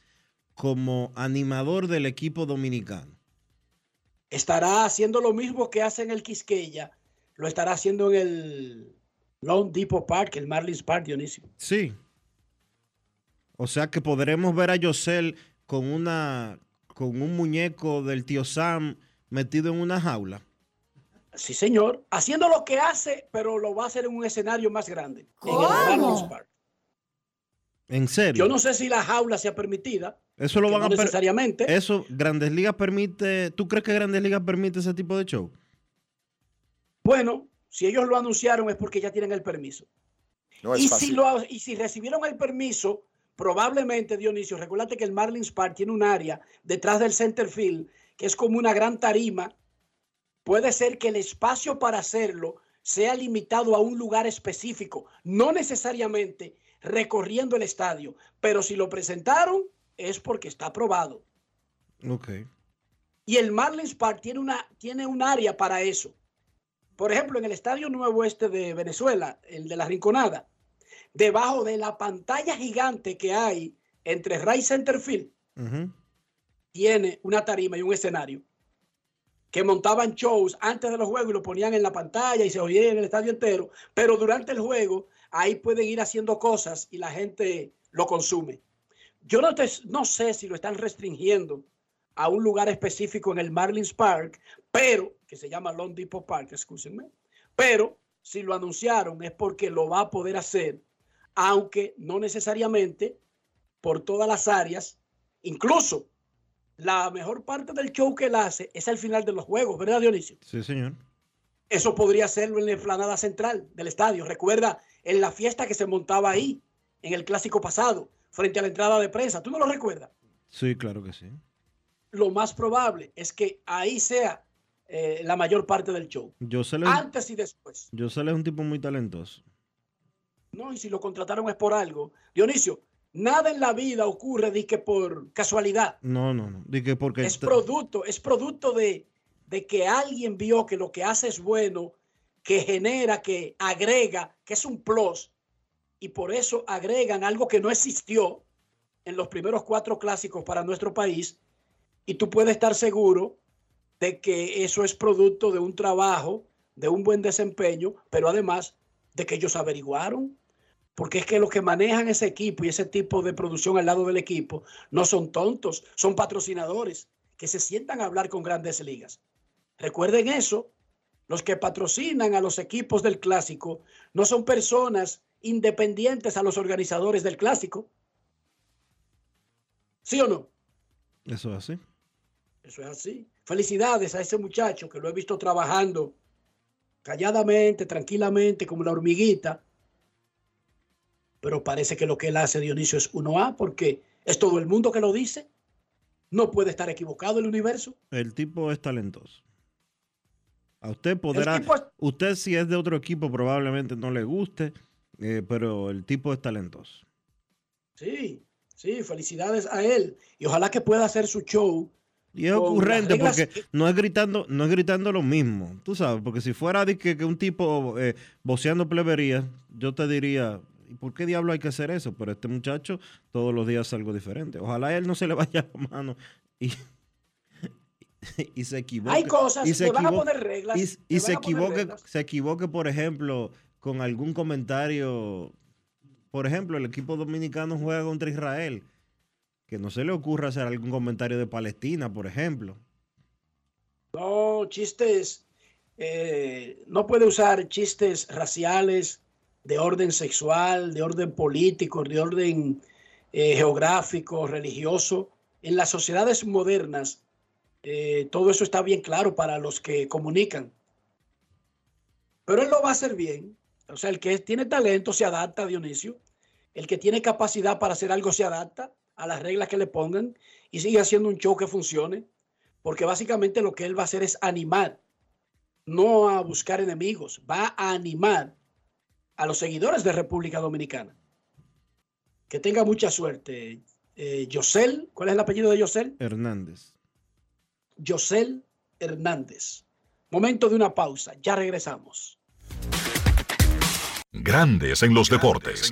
como animador del equipo dominicano. Estará haciendo lo mismo que hace en el Quisqueya, lo estará haciendo en el Lone Depot Park, el Marlins Park, Dionisio. Sí. O sea que podremos ver a Yosel con una con un muñeco del tío Sam metido en una jaula. Sí, señor. Haciendo lo que hace, pero lo va a hacer en un escenario más grande. En el ¿Cómo? Marlins Park. ¿En serio? Yo no sé si la jaula sea permitida. Eso lo van no a necesariamente. Eso Grandes Ligas permite, ¿tú crees que Grandes Ligas permite ese tipo de show? Bueno, si ellos lo anunciaron es porque ya tienen el permiso. No es y, fácil. si lo, y si recibieron el permiso, probablemente, Dionisio, recuérdate que el Marlins Park tiene un área detrás del center field que es como una gran tarima. Puede ser que el espacio para hacerlo sea limitado a un lugar específico, no necesariamente recorriendo el estadio, pero si lo presentaron es porque está aprobado. Ok. Y el Marlins Park tiene, una, tiene un área para eso. Por ejemplo, en el Estadio Nuevo Este de Venezuela, el de la Rinconada, debajo de la pantalla gigante que hay entre Ray Center Field, Ujú. tiene una tarima y un escenario que montaban shows antes de los juegos y lo ponían en la pantalla y se oía en el estadio entero, pero durante el juego ahí pueden ir haciendo cosas y la gente lo consume. Yo no, te- no sé si lo están restringiendo a un lugar específico en el Marlins Park, pero que se llama Long Depot Park, excúsenme, pero si lo anunciaron es porque lo va a poder hacer, aunque no necesariamente por todas las áreas, incluso la mejor parte del show que él hace es al final de los juegos, ¿verdad, Dionisio? Sí, señor. Eso podría hacerlo en la explanada central del estadio. Recuerda en la fiesta que se montaba ahí, en el clásico pasado, frente a la entrada de prensa. ¿Tú no lo recuerdas? Sí, claro que sí. Lo más probable es que ahí sea eh, la mayor parte del show. José Antes y después. José es un tipo muy talentoso. No, y si lo contrataron es por algo. Dionisio, nada en la vida ocurre de que por casualidad. No, no, no. Dije porque Es producto, es producto de, de que alguien vio que lo que hace es bueno, que genera, que agrega, que es un plus, y por eso agregan algo que no existió en los primeros cuatro clásicos para nuestro país, y tú puedes estar seguro de que eso es producto de un trabajo, de un buen desempeño, pero además de que ellos averiguaron, porque es que los que manejan ese equipo y ese tipo de producción al lado del equipo no son tontos, son patrocinadores que se sientan a hablar con grandes ligas. Recuerden eso, los que patrocinan a los equipos del clásico no son personas independientes a los organizadores del clásico. ¿Sí o no? Eso es así. Eso es así. Felicidades a ese muchacho que lo he visto trabajando calladamente, tranquilamente, como la hormiguita. Pero parece que lo que él hace, Dionisio, es 1A, porque es todo el mundo que lo dice. No puede estar equivocado el universo. El tipo es talentoso. A usted podrá. es- Usted, si es de otro equipo, probablemente no le guste, eh, pero el tipo es talentoso. Sí, sí, felicidades a él. Y ojalá que pueda hacer su show. Y es ocurrente porque no es gritando, no es gritando lo mismo, tú sabes, porque si fuera de que, que un tipo eh, voceando plebería, yo te diría, ¿y por qué diablo hay que hacer eso? Pero este muchacho todos los días hace algo diferente. Ojalá él no se le vaya la mano y, y se equivoque. Hay cosas y se que van a poner reglas, Y, y se equivoque, se equivoque, por ejemplo, con algún comentario. Por ejemplo, el equipo dominicano juega contra Israel. Que no se le ocurra hacer algún comentario de Palestina, por ejemplo. No, chistes. eh, no puede usar chistes raciales, de orden sexual, de orden político, de orden eh, geográfico, religioso. En las sociedades modernas, eh, todo eso está bien claro para los que comunican. Pero él lo va a hacer bien. O sea, el que tiene talento se adapta, Dionisio. El que tiene capacidad para hacer algo se adapta a las reglas que le pongan y sigue haciendo un show que funcione. Porque básicamente lo que él va a hacer es animar, no a buscar enemigos, va a animar a los seguidores de República Dominicana. Que tenga mucha suerte. Eh, Yosel, ¿cuál es el apellido de Yosel? Hernández. Yosel Hernández. Momento de una pausa, ya regresamos. Grandes en los deportes.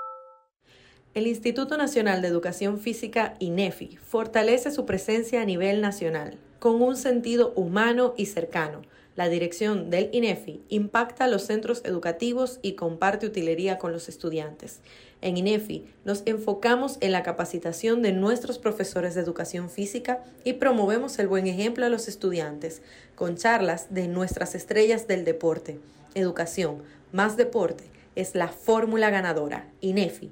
El Instituto Nacional de Educación Física, INEFI, fortalece su presencia a nivel nacional, con un sentido humano y cercano. La dirección del INEFI impacta los centros educativos y comparte utilería con los estudiantes. En INEFI nos enfocamos en la capacitación de nuestros profesores de educación física y promovemos el buen ejemplo a los estudiantes con charlas de nuestras estrellas del deporte. Educación más deporte es la fórmula ganadora. INEFI,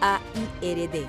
AIRD.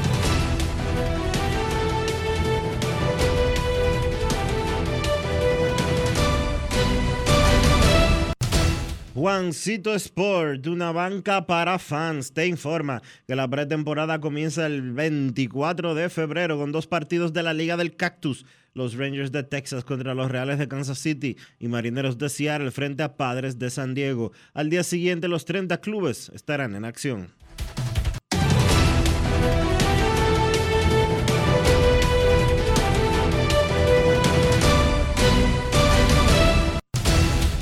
Juancito Sport, una banca para fans, te informa que la pretemporada comienza el 24 de febrero con dos partidos de la Liga del Cactus. Los Rangers de Texas contra los Reales de Kansas City y Marineros de Seattle frente a Padres de San Diego. Al día siguiente los 30 clubes estarán en acción.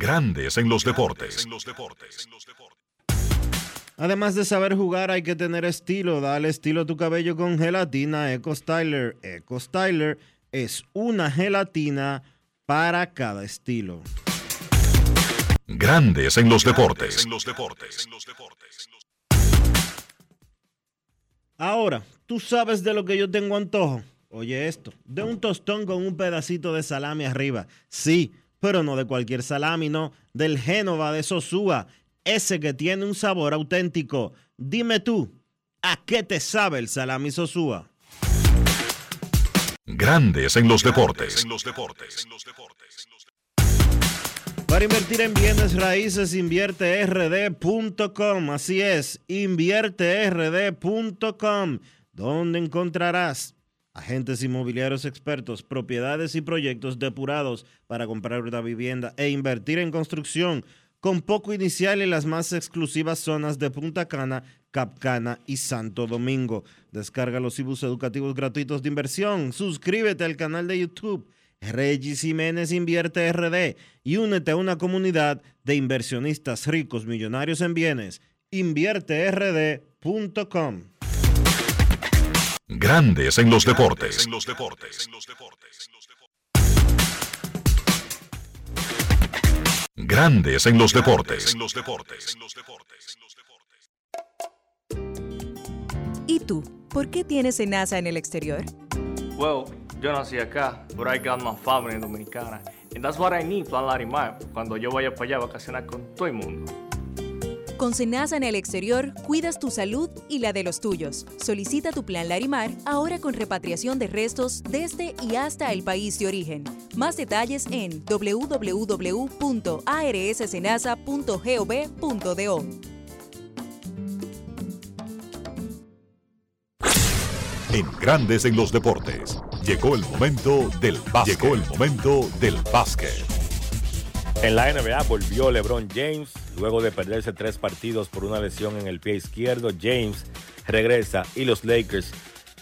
Grandes en los deportes. Además de saber jugar, hay que tener estilo. Dale estilo a tu cabello con gelatina Eco Styler. Eco Styler es una gelatina para cada estilo. Grandes en los deportes. Ahora, ¿tú sabes de lo que yo tengo antojo? Oye esto, de un tostón con un pedacito de salami arriba. Sí pero no de cualquier salami, no, del Génova de Sosúa, ese que tiene un sabor auténtico. Dime tú, ¿a qué te sabe el salami Sosúa? Grandes en los deportes. Para invertir en bienes raíces, invierte rd.com. Así es, invierte rd.com, donde encontrarás agentes inmobiliarios expertos, propiedades y proyectos depurados para comprar una vivienda e invertir en construcción con poco inicial en las más exclusivas zonas de Punta Cana, Capcana y Santo Domingo. Descarga los ibus educativos gratuitos de inversión. Suscríbete al canal de YouTube Regis Jiménez Invierte RD y únete a una comunidad de inversionistas ricos millonarios en bienes. InvierteRD.com Grandes en los deportes. Grandes en los deportes. ¿Y tú? ¿Por qué tienes NASA en el exterior? Well, yo nací acá, but I got my family dominicana. And that's what I need, Plan Larimar, cuando yo vaya para allá a vacacionar con todo el mundo. Con Senasa en el exterior, cuidas tu salud y la de los tuyos. Solicita tu plan Larimar ahora con repatriación de restos desde y hasta el país de origen. Más detalles en www.arssenasa.gov.do. en Grandes en los Deportes. Llegó el momento del básquet. Llegó el momento del básquet. En la NBA volvió LeBron James luego de perderse tres partidos por una lesión en el pie izquierdo. James regresa y los Lakers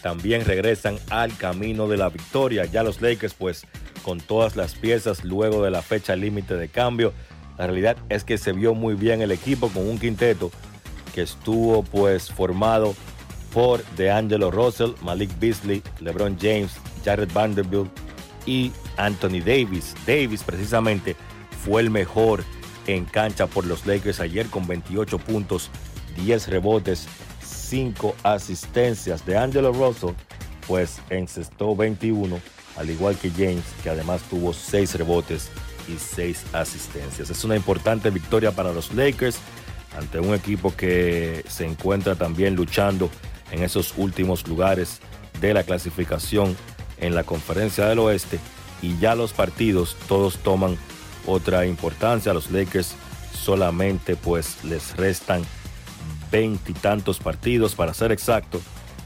también regresan al camino de la victoria. Ya los Lakers pues con todas las piezas luego de la fecha límite de cambio. La realidad es que se vio muy bien el equipo con un quinteto que estuvo pues formado por DeAngelo Russell, Malik Beasley, LeBron James, Jared Vanderbilt y Anthony Davis. Davis precisamente fue el mejor en cancha por los Lakers ayer con 28 puntos, 10 rebotes, 5 asistencias. DeAngelo Russell pues encestó 21, al igual que James, que además tuvo 6 rebotes y 6 asistencias. Es una importante victoria para los Lakers ante un equipo que se encuentra también luchando en esos últimos lugares de la clasificación en la conferencia del oeste y ya los partidos todos toman otra importancia. Los Lakers solamente pues les restan veintitantos partidos para ser exacto.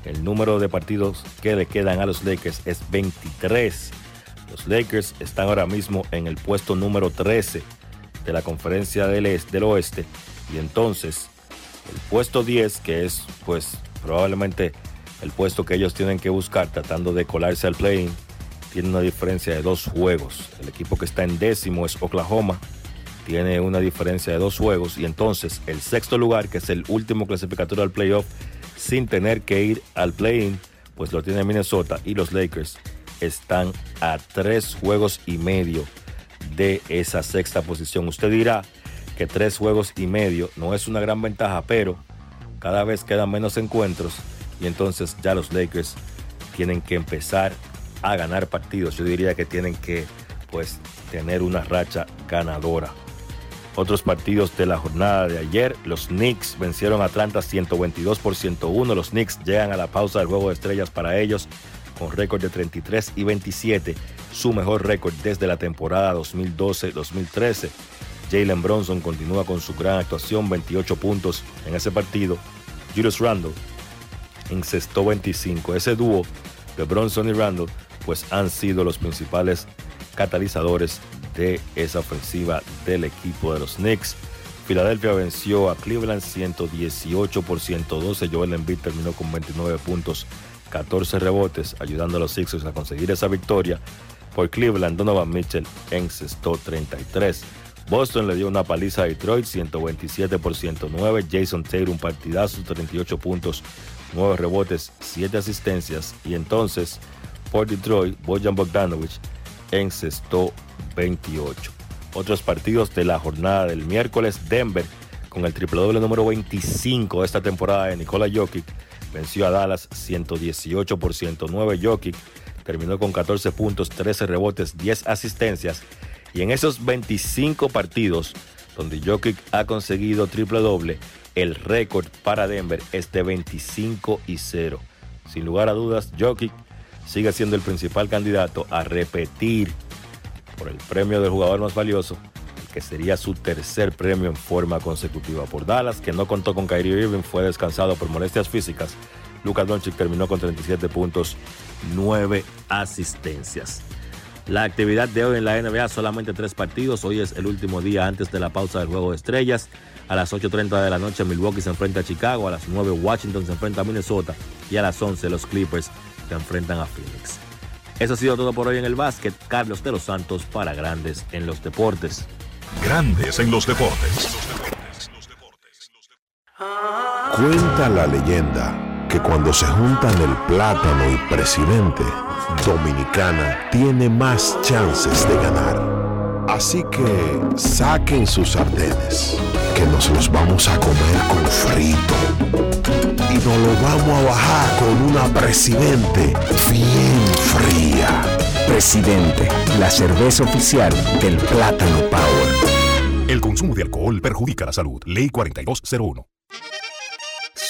El número de partidos que le quedan a los Lakers es 23. Los Lakers están ahora mismo en el puesto número 13 de la conferencia del, este, del oeste y entonces el puesto 10 que es pues probablemente el puesto que ellos tienen que buscar tratando de colarse al play tiene una diferencia de dos juegos. El equipo que está en décimo es Oklahoma, tiene una diferencia de dos juegos y entonces el sexto lugar, que es el último clasificatorio al playoff, sin tener que ir al play-in, pues lo tiene Minnesota y los Lakers están a tres juegos y medio de esa sexta posición. Usted dirá que tres juegos y medio no es una gran ventaja, pero cada vez quedan menos encuentros y entonces ya los Lakers tienen que empezar a ganar partidos. Yo diría que tienen que pues tener una racha ganadora. Otros partidos de la jornada de ayer, los Knicks vencieron a Atlanta 122 por 101. Los Knicks llegan a la pausa del juego de estrellas para ellos con récord de 33 y 27, su mejor récord desde la temporada 2012-2013. Jalen Bronson continúa con su gran actuación, 28 puntos en ese partido. Julius Randle encestó 25. Ese dúo de Bronson y Randle pues han sido los principales catalizadores de esa ofensiva del equipo de los Knicks. Filadelfia venció a Cleveland 118 por 112. Joel Embiid terminó con 29 puntos, 14 rebotes, ayudando a los Sixers a conseguir esa victoria. Por Cleveland, Donovan Mitchell encestó 33. Boston le dio una paliza a Detroit, 127 por 109. Jason Taylor un partidazo, 38 puntos, 9 rebotes, 7 asistencias. Y entonces, por Detroit, Bojan Bogdanovich encestó 28. Otros partidos de la jornada del miércoles, Denver, con el triple doble número 25 de esta temporada de Nikola Jokic, venció a Dallas 118 por 109. Jokic terminó con 14 puntos, 13 rebotes, 10 asistencias y en esos 25 partidos donde Jokic ha conseguido triple doble, el récord para Denver es de 25 y 0. Sin lugar a dudas, Jokic sigue siendo el principal candidato a repetir por el premio del jugador más valioso, que sería su tercer premio en forma consecutiva. Por Dallas, que no contó con Kyrie Irving, fue descansado por molestias físicas. Lucas Doncic terminó con 37 puntos, 9 asistencias. La actividad de hoy en la NBA solamente tres partidos. Hoy es el último día antes de la pausa del juego de estrellas. A las 8.30 de la noche Milwaukee se enfrenta a Chicago. A las 9 Washington se enfrenta a Minnesota. Y a las 11 los Clippers se enfrentan a Phoenix. Eso ha sido todo por hoy en el básquet. Carlos de los Santos para Grandes en los Deportes. Grandes en los Deportes. Cuenta la leyenda que cuando se juntan el plátano y presidente, Dominicana tiene más chances de ganar. Así que saquen sus sartenes, que nos los vamos a comer con frito. Y nos lo vamos a bajar con una presidente bien fría. Presidente, la cerveza oficial del Plátano Power. El consumo de alcohol perjudica la salud. Ley 4201.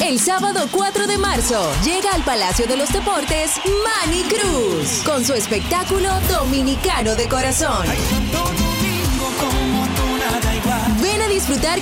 El sábado 4 de marzo llega al Palacio de los Deportes Manny Cruz con su espectáculo Dominicano de Corazón. Ven a disfrutar